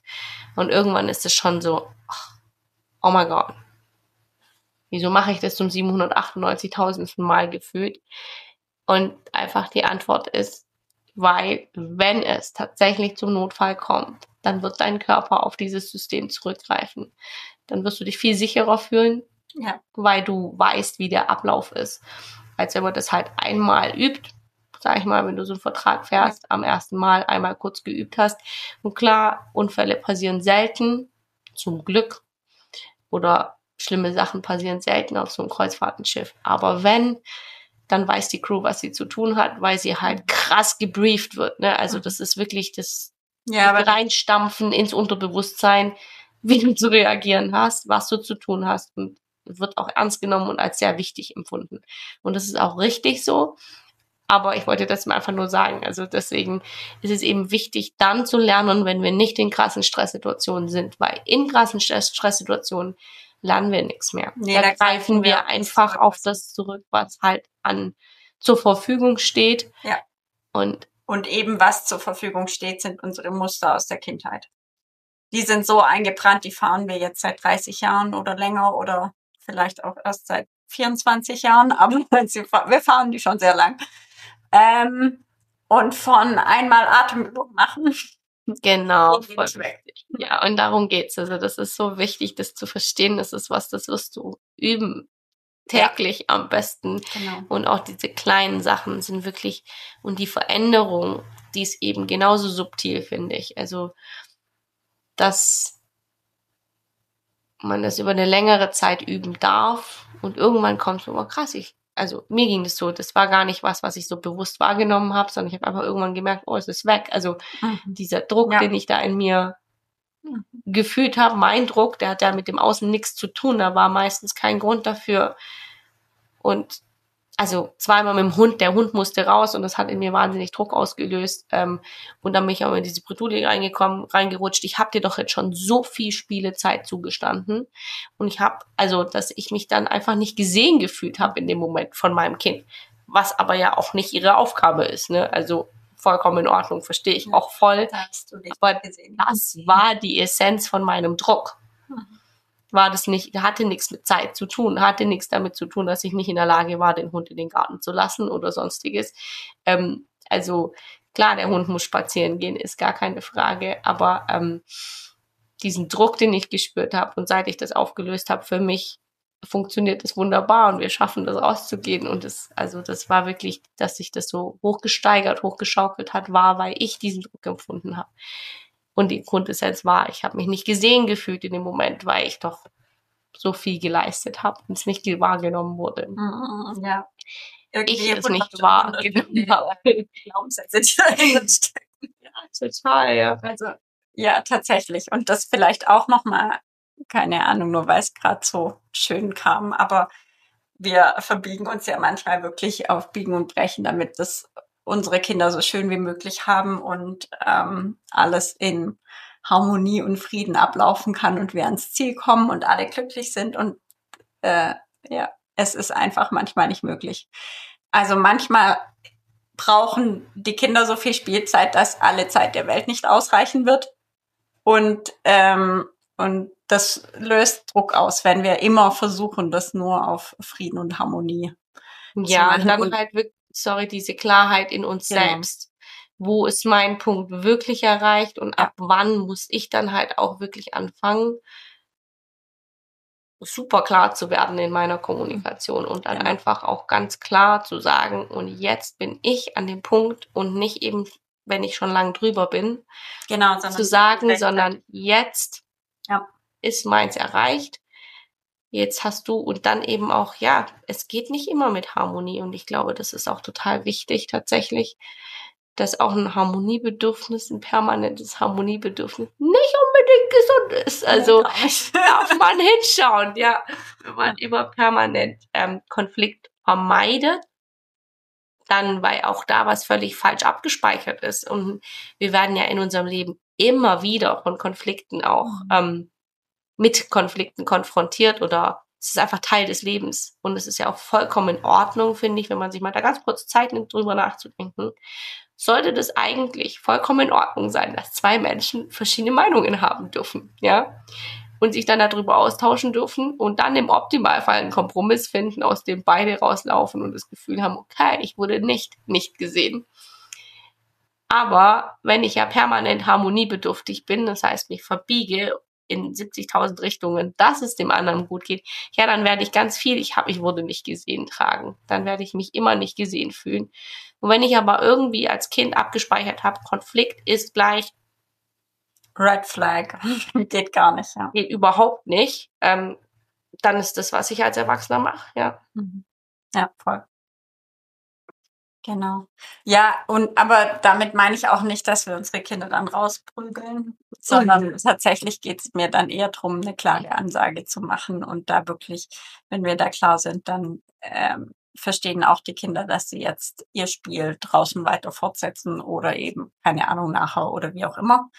Und irgendwann ist es schon so, oh mein Gott, wieso mache ich das zum 798.000. Mal gefühlt? Und einfach die Antwort ist, weil wenn es tatsächlich zum Notfall kommt, dann wird dein Körper auf dieses System zurückgreifen. Dann wirst du dich viel sicherer fühlen, ja. weil du weißt, wie der Ablauf ist. Als wenn man das halt einmal übt, sag ich mal, wenn du so einen Vertrag fährst, am ersten Mal einmal kurz geübt hast. Und klar, Unfälle passieren selten, zum Glück. Oder schlimme Sachen passieren selten auf so einem Kreuzfahrtenschiff. Aber wenn, dann weiß die Crew, was sie zu tun hat, weil sie halt krass gebrieft wird. Ne? Also das ist wirklich das ja, Reinstampfen ins Unterbewusstsein, wie du zu reagieren hast, was du zu tun hast und wird auch ernst genommen und als sehr wichtig empfunden. Und das ist auch richtig so. Aber ich wollte das mal einfach nur sagen. Also deswegen ist es eben wichtig, dann zu lernen, wenn wir nicht in krassen Stresssituationen sind, weil in krassen Stresssituationen lernen wir nichts mehr. Nee, da greifen wir einfach auf das zurück, was halt an zur Verfügung steht. Ja. Und und eben was zur Verfügung steht, sind unsere Muster aus der Kindheit. Die sind so eingebrannt, die fahren wir jetzt seit 30 Jahren oder länger oder vielleicht auch erst seit 24 Jahren, aber wir fahren die schon sehr lang. Ähm, und von einmal Atemübung machen. Genau, voll wichtig. Ja, und darum geht's. Also das ist so wichtig, das zu verstehen. Das ist was, das wirst du üben täglich ja. am besten. Genau. Und auch diese kleinen Sachen sind wirklich, und die Veränderung, die ist eben genauso subtil, finde ich. Also, dass man das über eine längere Zeit üben darf und irgendwann kommt es, oh krass, ich also mir ging das so, das war gar nicht was, was ich so bewusst wahrgenommen habe, sondern ich habe einfach irgendwann gemerkt, oh, es ist weg. Also mhm. dieser Druck, ja. den ich da in mir mhm. gefühlt habe, mein Druck, der hat ja mit dem Außen nichts zu tun, da war meistens kein Grund dafür. Und also zweimal mit dem Hund, der Hund musste raus und das hat in mir wahnsinnig Druck ausgelöst. Ähm, und dann bin ich auch in diese Bredouille reingekommen, reingerutscht. Ich habe dir doch jetzt schon so viel Spielezeit zugestanden. Und ich habe, also, dass ich mich dann einfach nicht gesehen gefühlt habe in dem Moment von meinem Kind. Was aber ja auch nicht ihre Aufgabe ist. Ne? Also vollkommen in Ordnung, verstehe ich auch voll. aber das war die Essenz von meinem Druck. Mhm war das nicht, hatte nichts mit Zeit zu tun, hatte nichts damit zu tun, dass ich nicht in der Lage war, den Hund in den Garten zu lassen oder sonstiges. Ähm, also Klar, der Hund muss spazieren gehen, ist gar keine Frage, aber ähm, diesen Druck, den ich gespürt habe und seit ich das aufgelöst habe, für mich funktioniert es wunderbar und wir schaffen das rauszugehen und das, also das war wirklich, dass sich das so hochgesteigert, hochgeschaukelt hat, war, weil ich diesen Druck empfunden habe. Und die Grundessenz war, ich habe mich nicht gesehen gefühlt in dem Moment, weil ich doch so viel geleistet habe und es nicht wahrgenommen wurde. Mhm, ja. Irgendwie ich es nicht wahrgenommen habe. Glaubenssätze, die dahinter stecken. Ja, total, ja. Also, ja, tatsächlich. Und das vielleicht auch nochmal, keine Ahnung, nur weil es gerade so schön kam, aber wir verbiegen uns ja manchmal wirklich auf Biegen und Brechen, damit das unsere Kinder so schön wie möglich haben und ähm, alles in Harmonie und Frieden ablaufen kann und wir ans Ziel kommen und alle glücklich sind. Und äh, ja, es ist einfach manchmal nicht möglich. Also manchmal brauchen die Kinder so viel Spielzeit, dass alle Zeit der Welt nicht ausreichen wird. Und, ähm, und das löst Druck aus, wenn wir immer versuchen, das nur auf Frieden und Harmonie ja, machen. dann halt wirklich sorry, diese Klarheit in uns genau. selbst. Wo ist mein Punkt wirklich erreicht und ab wann muss ich dann halt auch wirklich anfangen, super klar zu werden in meiner Kommunikation und dann genau. einfach auch ganz klar zu sagen, und jetzt bin ich an dem Punkt und nicht eben, wenn ich schon lang drüber bin, genau, zu sagen, sondern jetzt ja. ist meins erreicht jetzt hast du und dann eben auch, ja, es geht nicht immer mit Harmonie und ich glaube, das ist auch total wichtig tatsächlich, dass auch ein Harmoniebedürfnis, ein permanentes Harmoniebedürfnis nicht unbedingt gesund ist. Also darf man hinschauen, ja, wenn man immer permanent ähm, Konflikt vermeidet, dann, weil auch da was völlig falsch abgespeichert ist. Und wir werden ja in unserem Leben immer wieder von Konflikten auch mhm. ähm, mit Konflikten konfrontiert oder es ist einfach Teil des Lebens. Und es ist ja auch vollkommen in Ordnung, finde ich, wenn man sich mal da ganz kurz Zeit nimmt, drüber nachzudenken. Sollte das eigentlich vollkommen in Ordnung sein, dass zwei Menschen verschiedene Meinungen haben dürfen, ja? Und sich dann darüber austauschen dürfen und dann im Optimalfall einen Kompromiss finden, aus dem beide rauslaufen und das Gefühl haben, okay, ich wurde nicht, nicht gesehen. Aber wenn ich ja permanent harmoniebedürftig bin, das heißt, mich verbiege in 70.000 Richtungen, dass es dem anderen gut geht, ja, dann werde ich ganz viel, ich habe, ich wurde nicht gesehen tragen. Dann werde ich mich immer nicht gesehen fühlen. Und wenn ich aber irgendwie als Kind abgespeichert habe, Konflikt ist gleich Red Flag. geht gar nicht, ja. Geht überhaupt nicht. Ähm, dann ist das, was ich als Erwachsener mache, ja. Mhm. Ja, voll. Genau. Ja, und aber damit meine ich auch nicht, dass wir unsere Kinder dann rausprügeln, sondern mhm. tatsächlich geht es mir dann eher darum, eine klare Ansage zu machen und da wirklich, wenn wir da klar sind, dann ähm, verstehen auch die Kinder, dass sie jetzt ihr Spiel draußen weiter fortsetzen oder eben, keine Ahnung, nachher oder wie auch immer.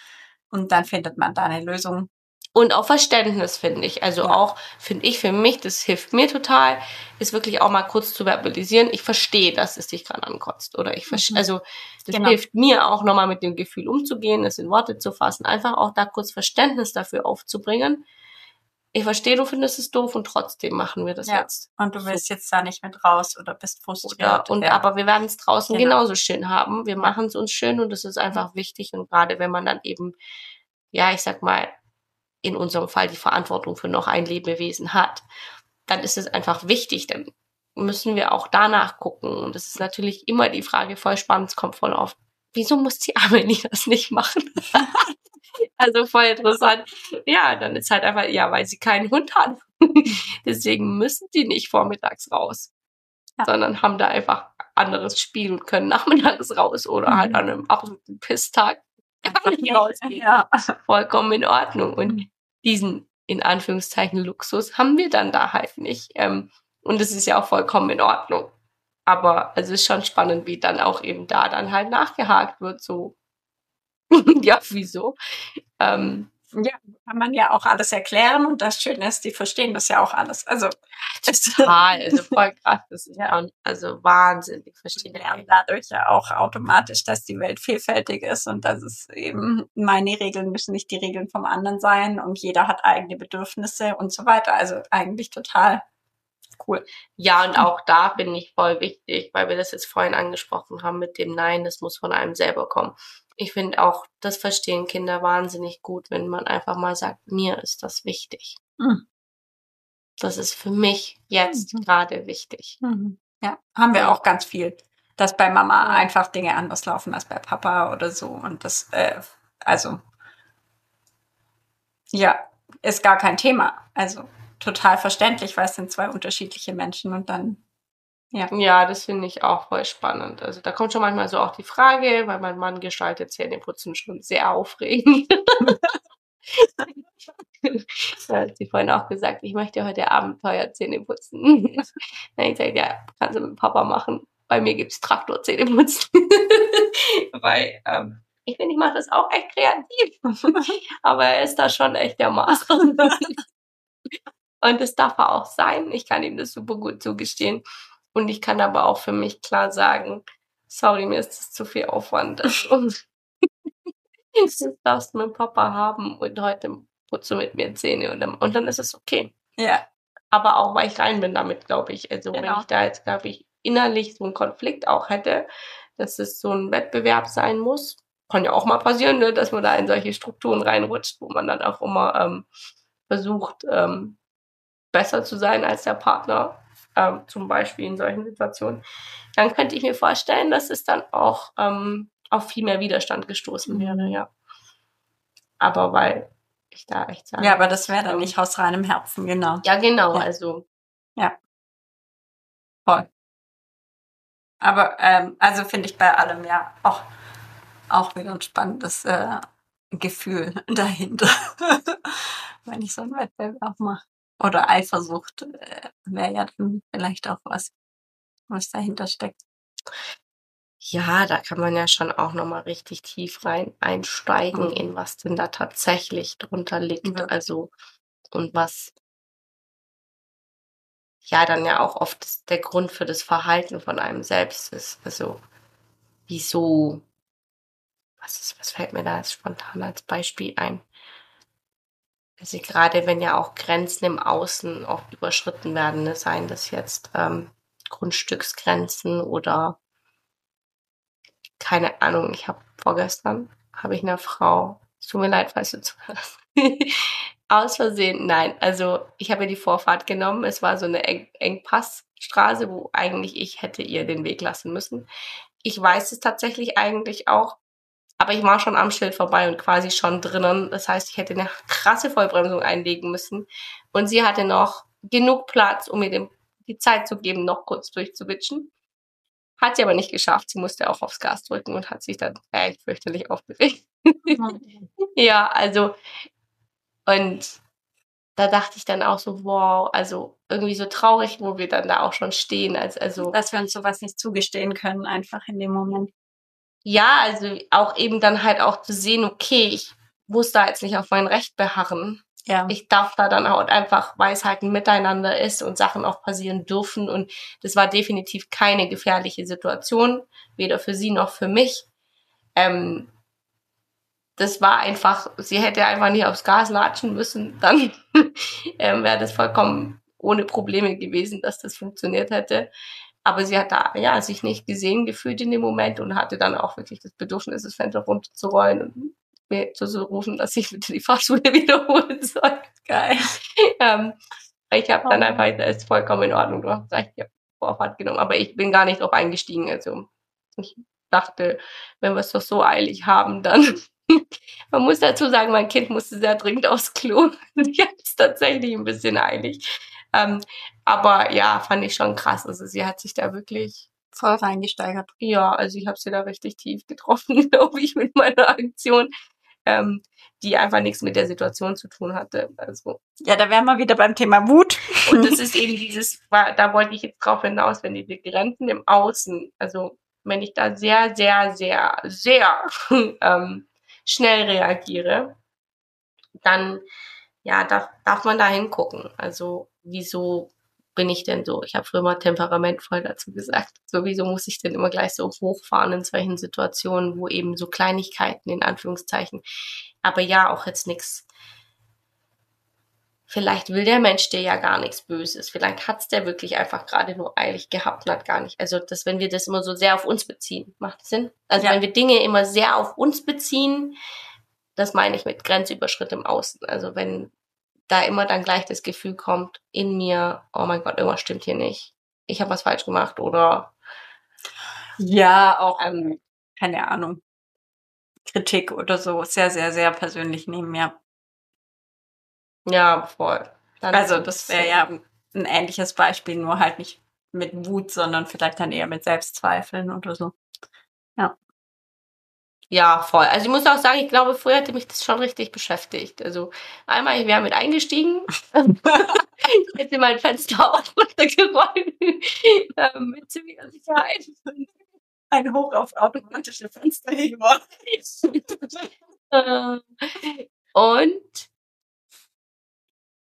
Und dann findet man da eine Lösung, und auch Verständnis, finde ich. Also ja. auch, finde ich, für mich, das hilft mir total, ist wirklich auch mal kurz zu verbalisieren. Ich verstehe, dass es dich gerade ankotzt. Oder ich verstehe, mhm. also das genau. hilft mir auch nochmal mit dem Gefühl umzugehen, es in Worte zu fassen, einfach auch da kurz Verständnis dafür aufzubringen. Ich verstehe, du findest es doof und trotzdem machen wir das ja. jetzt. Und du willst so. jetzt da nicht mit raus oder bist frustriert. Oder, und ja. aber wir werden es draußen genau. genauso schön haben. Wir machen es uns schön und das ist einfach wichtig. Und gerade wenn man dann eben, ja, ich sag mal, in unserem Fall die Verantwortung für noch ein Lebewesen hat, dann ist es einfach wichtig, dann müssen wir auch danach gucken. Und es ist natürlich immer die Frage, voll spannend, es kommt voll oft, wieso muss die Amelie das nicht machen? also voll interessant. Ja, dann ist halt einfach, ja, weil sie keinen Hund hat. Deswegen müssen die nicht vormittags raus, ja. sondern haben da einfach anderes Spiel und können nachmittags raus oder mhm. halt an einem absoluten Pisstag nicht rausgehen. Ja. Vollkommen in Ordnung. Und mhm diesen in Anführungszeichen Luxus haben wir dann da halt nicht. Ähm, und es ist ja auch vollkommen in Ordnung. Aber es ist schon spannend, wie dann auch eben da dann halt nachgehakt wird, so. ja, wieso? Ähm, ja, kann man ja auch alles erklären und das Schöne ist, die verstehen das ja auch alles. Also total, also voll krass, das ist ja also Wahnsinn, die verstehen lernen dadurch ja auch automatisch, dass die Welt vielfältig ist und dass es eben meine Regeln müssen nicht die Regeln vom anderen sein und jeder hat eigene Bedürfnisse und so weiter. Also eigentlich total Cool. Ja, und auch da bin ich voll wichtig, weil wir das jetzt vorhin angesprochen haben mit dem Nein, das muss von einem selber kommen. Ich finde auch, das verstehen Kinder wahnsinnig gut, wenn man einfach mal sagt, mir ist das wichtig. Mhm. Das ist für mich jetzt mhm. gerade wichtig. Mhm. Ja, haben wir auch ganz viel, dass bei Mama einfach Dinge anders laufen als bei Papa oder so. Und das, äh, also, ja, ist gar kein Thema. Also total verständlich, weil es sind zwei unterschiedliche Menschen und dann ja. Ja, das finde ich auch voll spannend. Also da kommt schon manchmal so auch die Frage, weil mein Mann gestaltet Zähneputzen schon sehr aufregend. da hat sie vorhin auch gesagt, ich möchte heute Abend teuer Zähne putzen. Dann ich gesagt, ja, kannst du mit Papa machen. Bei mir gibt es Traktorzähneputzen. weil ähm, ich finde, ich mache das auch echt kreativ. Aber er ist da schon echt der Master. Und das darf er auch sein. Ich kann ihm das super gut zugestehen. Und ich kann aber auch für mich klar sagen, sorry, mir ist das zu viel Aufwand. Also, das darfst du mit Papa haben und heute putzt du mit mir Zähne und dann, und dann ist es okay. Ja. Aber auch, weil ich rein bin damit, glaube ich. Also genau. wenn ich da jetzt, glaube ich, innerlich so einen Konflikt auch hätte, dass es so ein Wettbewerb sein muss, kann ja auch mal passieren, ne, dass man da in solche Strukturen reinrutscht, wo man dann auch immer ähm, versucht, ähm, besser zu sein als der Partner, ähm, zum Beispiel in solchen Situationen, dann könnte ich mir vorstellen, dass es dann auch ähm, auf viel mehr Widerstand gestoßen wäre, ja. Aber weil ich da echt sage. Ja, aber das wäre dann nicht aus reinem Herzen, genau. Ja, genau, ja. also. Ja. Voll. Aber, ähm, also finde ich bei allem ja auch, auch wieder ein spannendes äh, Gefühl dahinter, wenn ich so einen Wettbewerb mache. Oder Eifersucht äh, wäre ja dann vielleicht auch was, was dahinter steckt. Ja, da kann man ja schon auch nochmal richtig tief rein einsteigen, mhm. in was denn da tatsächlich drunter liegt. Ja. Also, und was ja dann ja auch oft der Grund für das Verhalten von einem selbst ist. Also, wieso, was ist, was fällt mir da jetzt spontan als Beispiel ein? Also gerade wenn ja auch Grenzen im Außen oft überschritten werden, ne, seien das jetzt ähm, Grundstücksgrenzen oder keine Ahnung, ich habe vorgestern, habe ich einer Frau, es tut mir leid, falls du zuhörst, aus Versehen, nein, also ich habe ihr die Vorfahrt genommen, es war so eine Eng Engpassstraße, wo eigentlich ich hätte ihr den Weg lassen müssen. Ich weiß es tatsächlich eigentlich auch, aber ich war schon am Schild vorbei und quasi schon drinnen. Das heißt, ich hätte eine krasse Vollbremsung einlegen müssen. Und sie hatte noch genug Platz, um mir den, die Zeit zu geben, noch kurz durchzuwitschen. Hat sie aber nicht geschafft. Sie musste auch aufs Gas drücken und hat sich dann echt fürchterlich aufgeregt. ja, also, und da dachte ich dann auch so, wow, also irgendwie so traurig, wo wir dann da auch schon stehen. Als, also, Dass wir uns sowas nicht zugestehen können, einfach in dem Moment ja, also auch eben dann halt auch zu sehen, okay, ich muss da jetzt nicht auf mein Recht beharren. Ja. Ich darf da dann auch einfach, weil es halt ein Miteinander ist und Sachen auch passieren dürfen. Und das war definitiv keine gefährliche Situation, weder für sie noch für mich. Ähm, das war einfach, sie hätte einfach nicht aufs Gas latschen müssen, dann ähm, wäre das vollkommen ohne Probleme gewesen, dass das funktioniert hätte. Aber sie hat da ja sich nicht gesehen gefühlt in dem Moment und hatte dann auch wirklich das Bedürfnis, das Fenster runterzurollen und mir zu rufen, dass ich bitte die Fahrschule wiederholen soll. Geil. ähm, ich habe dann oh. einfach, das ist vollkommen in Ordnung, du hast recht, ich habe Vorfahrt genommen, aber ich bin gar nicht drauf eingestiegen. Also ich dachte, wenn wir es doch so eilig haben, dann man muss dazu sagen, mein Kind musste sehr dringend aufs Klo. Ich hatte es tatsächlich ein bisschen eilig. Ähm, aber ja, fand ich schon krass. Also sie hat sich da wirklich voll reingesteigert. Ja, also ich habe sie da richtig tief getroffen, glaube ich, mit meiner Aktion, ähm, die einfach nichts mit der Situation zu tun hatte. Also ja, da wären wir wieder beim Thema Wut. Und das ist eben dieses, da wollte ich jetzt drauf hinaus, wenn die Grenzen im Außen, also wenn ich da sehr, sehr, sehr, sehr ähm, schnell reagiere, dann ja, darf, darf man da hingucken. Also wieso bin ich denn so? Ich habe früher mal temperamentvoll dazu gesagt. Sowieso muss ich denn immer gleich so hochfahren in solchen Situationen, wo eben so Kleinigkeiten in Anführungszeichen, aber ja, auch jetzt nichts vielleicht will der Mensch dir ja gar nichts Böses. Vielleicht hat's der wirklich einfach gerade nur eilig gehabt und hat gar nicht. Also, dass wenn wir das immer so sehr auf uns beziehen, macht das Sinn? Also, Ja. wenn wir Dinge immer sehr auf uns beziehen, das meine ich mit Grenzüberschritt im Außen. Also, wenn da immer dann gleich das Gefühl kommt in mir, oh mein Gott, irgendwas stimmt hier nicht. Ich habe was falsch gemacht oder Ja, auch, ähm, keine Ahnung, Kritik oder so sehr, sehr, sehr persönlich nehmen, ja. ja, voll. Dann Also das wäre ja ein ähnliches Beispiel, nur halt nicht mit Wut, sondern vielleicht dann eher mit Selbstzweifeln oder so. Ja, voll. Also ich muss auch sagen, ich glaube, früher hätte mich das schon richtig beschäftigt. Also einmal, ich wäre mit eingestiegen, ich hätte mein Fenster auf runtergerollt, ähm, mit ziemlicher Sicherheit. Ein Hoch auf automatische Fensterheber. Äh, Und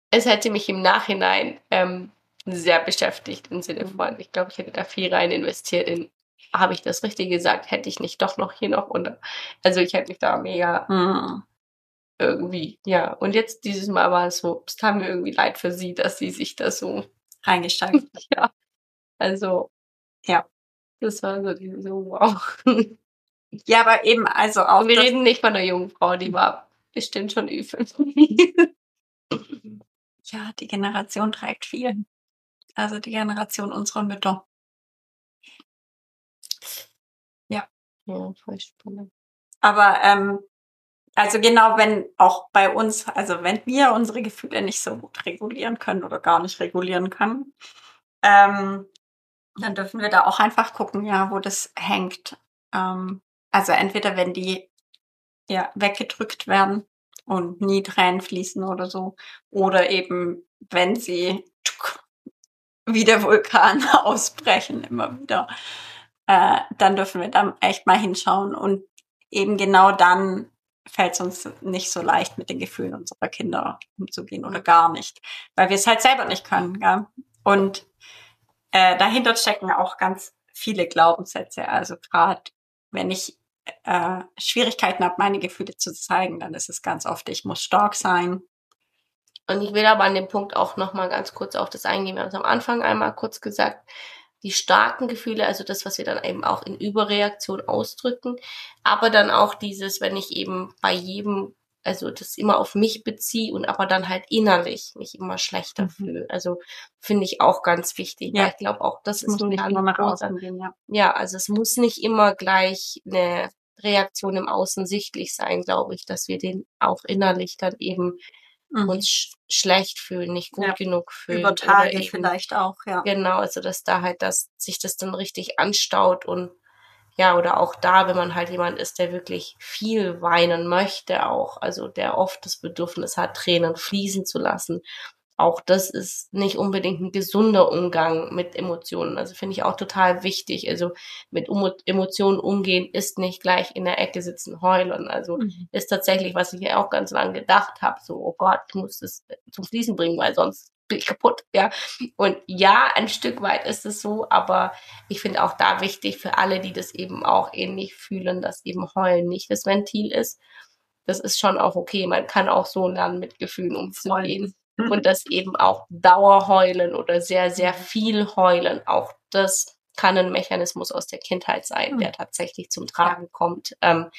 es hätte mich im Nachhinein ähm, sehr beschäftigt im Sinne von, ich glaube, ich hätte da viel rein investiert in, habe ich das richtig gesagt, hätte ich nicht doch noch hier noch unter. Also ich hätte mich da mega Hm. irgendwie, ja. Und jetzt dieses Mal war es so, es tat mir irgendwie leid für sie, dass sie sich das so, Reingesteigert. ja, also, Ja. Das war so, so wow. Ja, aber eben, also auch Wir reden nicht von einer jungen Frau, die war bestimmt schon Ü50. ja, die Generation trägt viel. Also die Generation unserer Mütter. Ja, voll spannend. Aber ähm, also genau, wenn auch bei uns, also wenn wir unsere Gefühle nicht so gut regulieren können oder gar nicht regulieren können, ähm, dann dürfen wir da auch einfach gucken, ja, wo das hängt. Ähm, also entweder wenn die ja weggedrückt werden und nie Tränen fließen oder so, oder eben wenn sie wie der Vulkan ausbrechen immer wieder, äh, dann dürfen wir da echt mal hinschauen und eben genau dann fällt es uns nicht so leicht, mit den Gefühlen unserer Kinder umzugehen oder gar nicht, weil wir es halt selber nicht können. Gell? Und äh, dahinter stecken auch ganz viele Glaubenssätze. Also gerade wenn ich äh, Schwierigkeiten habe, meine Gefühle zu zeigen, dann ist es ganz oft, ich muss stark sein. Und ich will aber an dem Punkt auch nochmal ganz kurz auf das eingehen. Wir haben es am Anfang einmal kurz gesagt, die starken Gefühle, also das, was wir dann eben auch in Überreaktion ausdrücken, aber dann auch dieses, wenn ich eben bei jedem, also das immer auf mich beziehe und aber dann halt innerlich mich immer schlechter Mhm. fühle. Also finde ich auch ganz wichtig. Ja. Ich glaube auch, das Es ist nicht ganz nur nach großer- außen gehen, ja. ja, also es muss nicht immer gleich eine Reaktion im Außen sichtlich sein, glaube ich, dass wir den auch innerlich dann eben Mhm. uns sch schlecht fühlen, nicht gut Ja. genug fühlen. Über Tage eben- vielleicht auch, ja. Genau, also dass da halt das, sich das dann richtig anstaut und ja, oder auch da, wenn man halt jemand ist, der wirklich viel weinen möchte auch, also der oft das Bedürfnis hat, Tränen fließen zu lassen. Auch das ist nicht unbedingt ein gesunder Umgang mit Emotionen. Also finde ich auch total wichtig. Also mit Emo Emotionen umgehen ist nicht gleich in der Ecke sitzen, heulen. Also Mhm. ist tatsächlich, was ich ja auch ganz lange gedacht habe, so, oh Gott, ich muss das zum Fließen bringen, weil sonst bin ich kaputt, ja. Und ja, ein Stück weit ist es so, aber ich finde auch da wichtig für alle, die das eben auch ähnlich fühlen, dass eben Heulen nicht das Ventil ist. Das ist schon auch okay. Man kann auch so lernen, mit Gefühlen umzugehen. Und das eben auch Dauerheulen oder sehr, sehr viel heulen, auch das kann ein Mechanismus aus der Kindheit sein, der tatsächlich zum Tragen kommt. Ähm,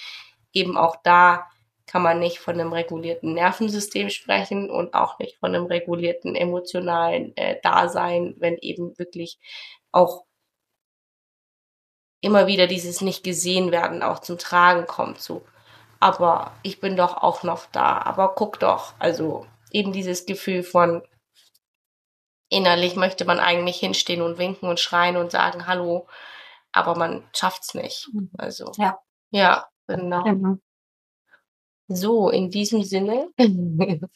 eben auch da kann man nicht von einem regulierten Nervensystem sprechen und auch nicht von einem regulierten emotionalen äh, Dasein, wenn eben wirklich auch immer wieder dieses nicht gesehen werden auch zum Tragen kommt. So, aber ich bin doch auch noch da. Aber guck doch, also eben dieses Gefühl von innerlich möchte man eigentlich hinstehen und winken und schreien und sagen Hallo, aber man schafft's nicht. Also Ja. ja, genau. Genau. So, in diesem Sinne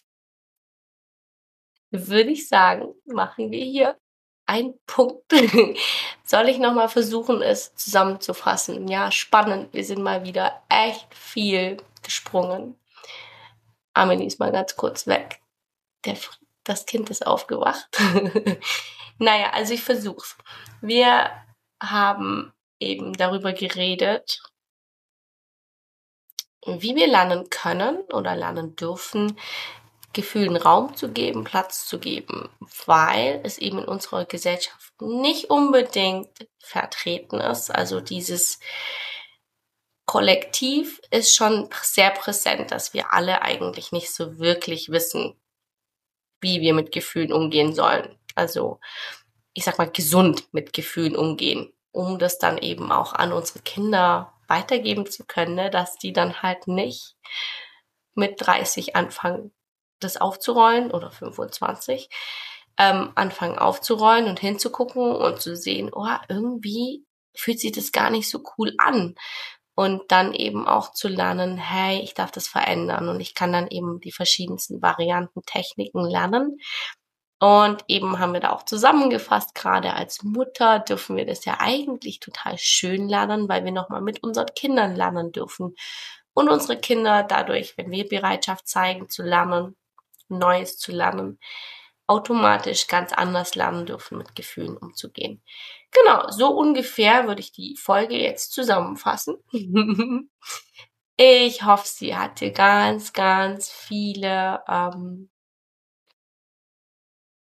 würde ich sagen, machen wir hier einen Punkt. Soll ich nochmal versuchen, es zusammenzufassen? Ja, spannend. Wir sind mal wieder echt viel gesprungen. Amelie ist mal ganz kurz weg. Der, das Kind ist aufgewacht. naja, also ich versuch's. Wir haben eben darüber geredet, wie wir lernen können oder lernen dürfen, Gefühlen Raum zu geben, Platz zu geben, weil es eben in unserer Gesellschaft nicht unbedingt vertreten ist. Also dieses Kollektiv ist schon sehr präsent, dass wir alle eigentlich nicht so wirklich wissen, wie wir mit Gefühlen umgehen sollen. Also ich sag mal gesund mit Gefühlen umgehen, um das dann eben auch an unsere Kinder weitergeben zu können, ne? dass die dann halt nicht mit 30 anfangen, das aufzurollen oder 25, ähm, anfangen aufzurollen und hinzugucken und zu sehen, oh, irgendwie fühlt sich das gar nicht so cool an und dann eben auch zu lernen, hey, ich darf das verändern und ich kann dann eben die verschiedensten Varianten, Techniken lernen. Und eben haben wir da auch zusammengefasst, gerade als Mutter dürfen wir das ja eigentlich total schön lernen, weil wir nochmal mit unseren Kindern lernen dürfen. Und unsere Kinder dadurch, wenn wir Bereitschaft zeigen zu lernen, Neues zu lernen, automatisch ganz anders lernen dürfen, mit Gefühlen umzugehen. Genau, so ungefähr würde ich die Folge jetzt zusammenfassen. ich hoffe, sie hat dir ganz, ganz viele ähm,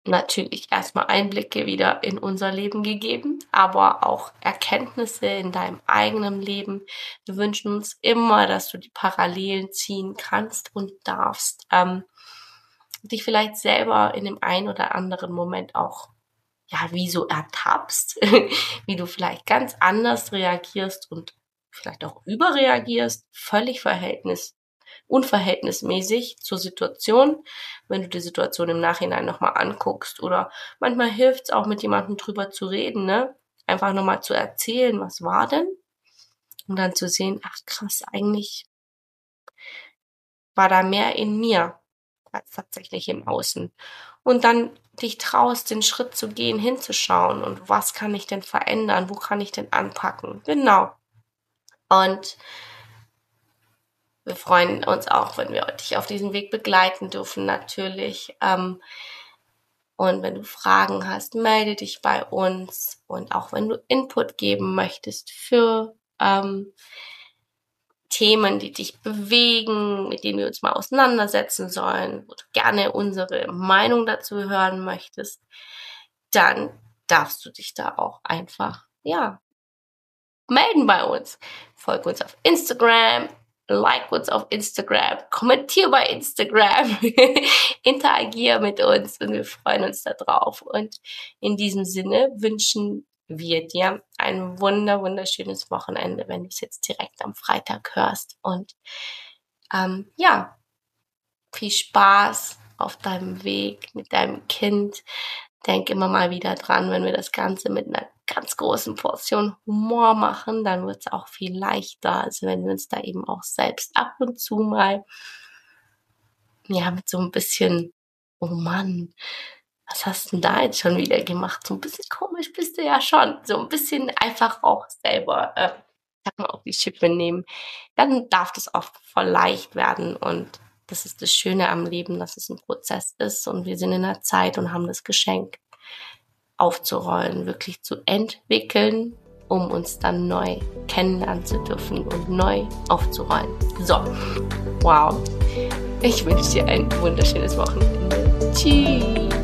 natürlich erstmal Einblicke wieder in unser Leben gegeben, aber auch Erkenntnisse in deinem eigenen Leben. Wir wünschen uns immer, dass du die Parallelen ziehen kannst und darfst. Ähm, dich vielleicht selber in dem einen oder anderen Moment auch ja, wie so ertappst, wie du vielleicht ganz anders reagierst und vielleicht auch überreagierst, völlig verhältnis, unverhältnismäßig zur Situation, wenn du die Situation im Nachhinein nochmal anguckst. Oder manchmal hilft es auch mit jemandem drüber zu reden, ne? Einfach nochmal zu erzählen, was war denn? Und dann zu sehen, ach krass, eigentlich war da mehr in mir als tatsächlich im Außen. Und dann dich traust, den Schritt zu gehen, hinzuschauen und was kann ich denn verändern, wo kann ich denn anpacken. Genau. Und wir freuen uns auch, wenn wir dich auf diesem Weg begleiten dürfen, natürlich. Ähm, und wenn du Fragen hast, melde dich bei uns. Und auch wenn du Input geben möchtest für ähm, Themen, die dich bewegen, mit denen wir uns mal auseinandersetzen sollen, wo du gerne unsere Meinung dazu hören möchtest, dann darfst du dich da auch einfach, ja, melden bei uns. Folge uns auf Instagram, like uns auf Instagram, kommentier bei Instagram, interagier mit uns und wir freuen uns darauf. Und in diesem Sinne wünschen wir dir ein wunder, wunderschönes Wochenende, wenn du es jetzt direkt am Freitag hörst. Und ähm, ja, viel Spaß auf deinem Weg mit deinem Kind. Denk immer mal wieder dran, wenn wir das Ganze mit einer ganz großen Portion Humor machen, dann wird es auch viel leichter. Also wenn wir uns da eben auch selbst ab und zu mal, ja, mit so ein bisschen, oh Mann, was hast du denn da jetzt schon wieder gemacht? So ein bisschen komisch bist du ja schon. So ein bisschen einfach auch selber, äh, sag mal, auf die Schippe nehmen. Dann darf das auch voll leicht werden und das ist das Schöne am Leben, dass es ein Prozess ist und wir sind in der Zeit und haben das Geschenk aufzurollen, wirklich zu entwickeln, um uns dann neu kennenlernen zu dürfen und neu aufzurollen. So, wow. Ich wünsche dir ein wunderschönes Wochenende. Tschüss.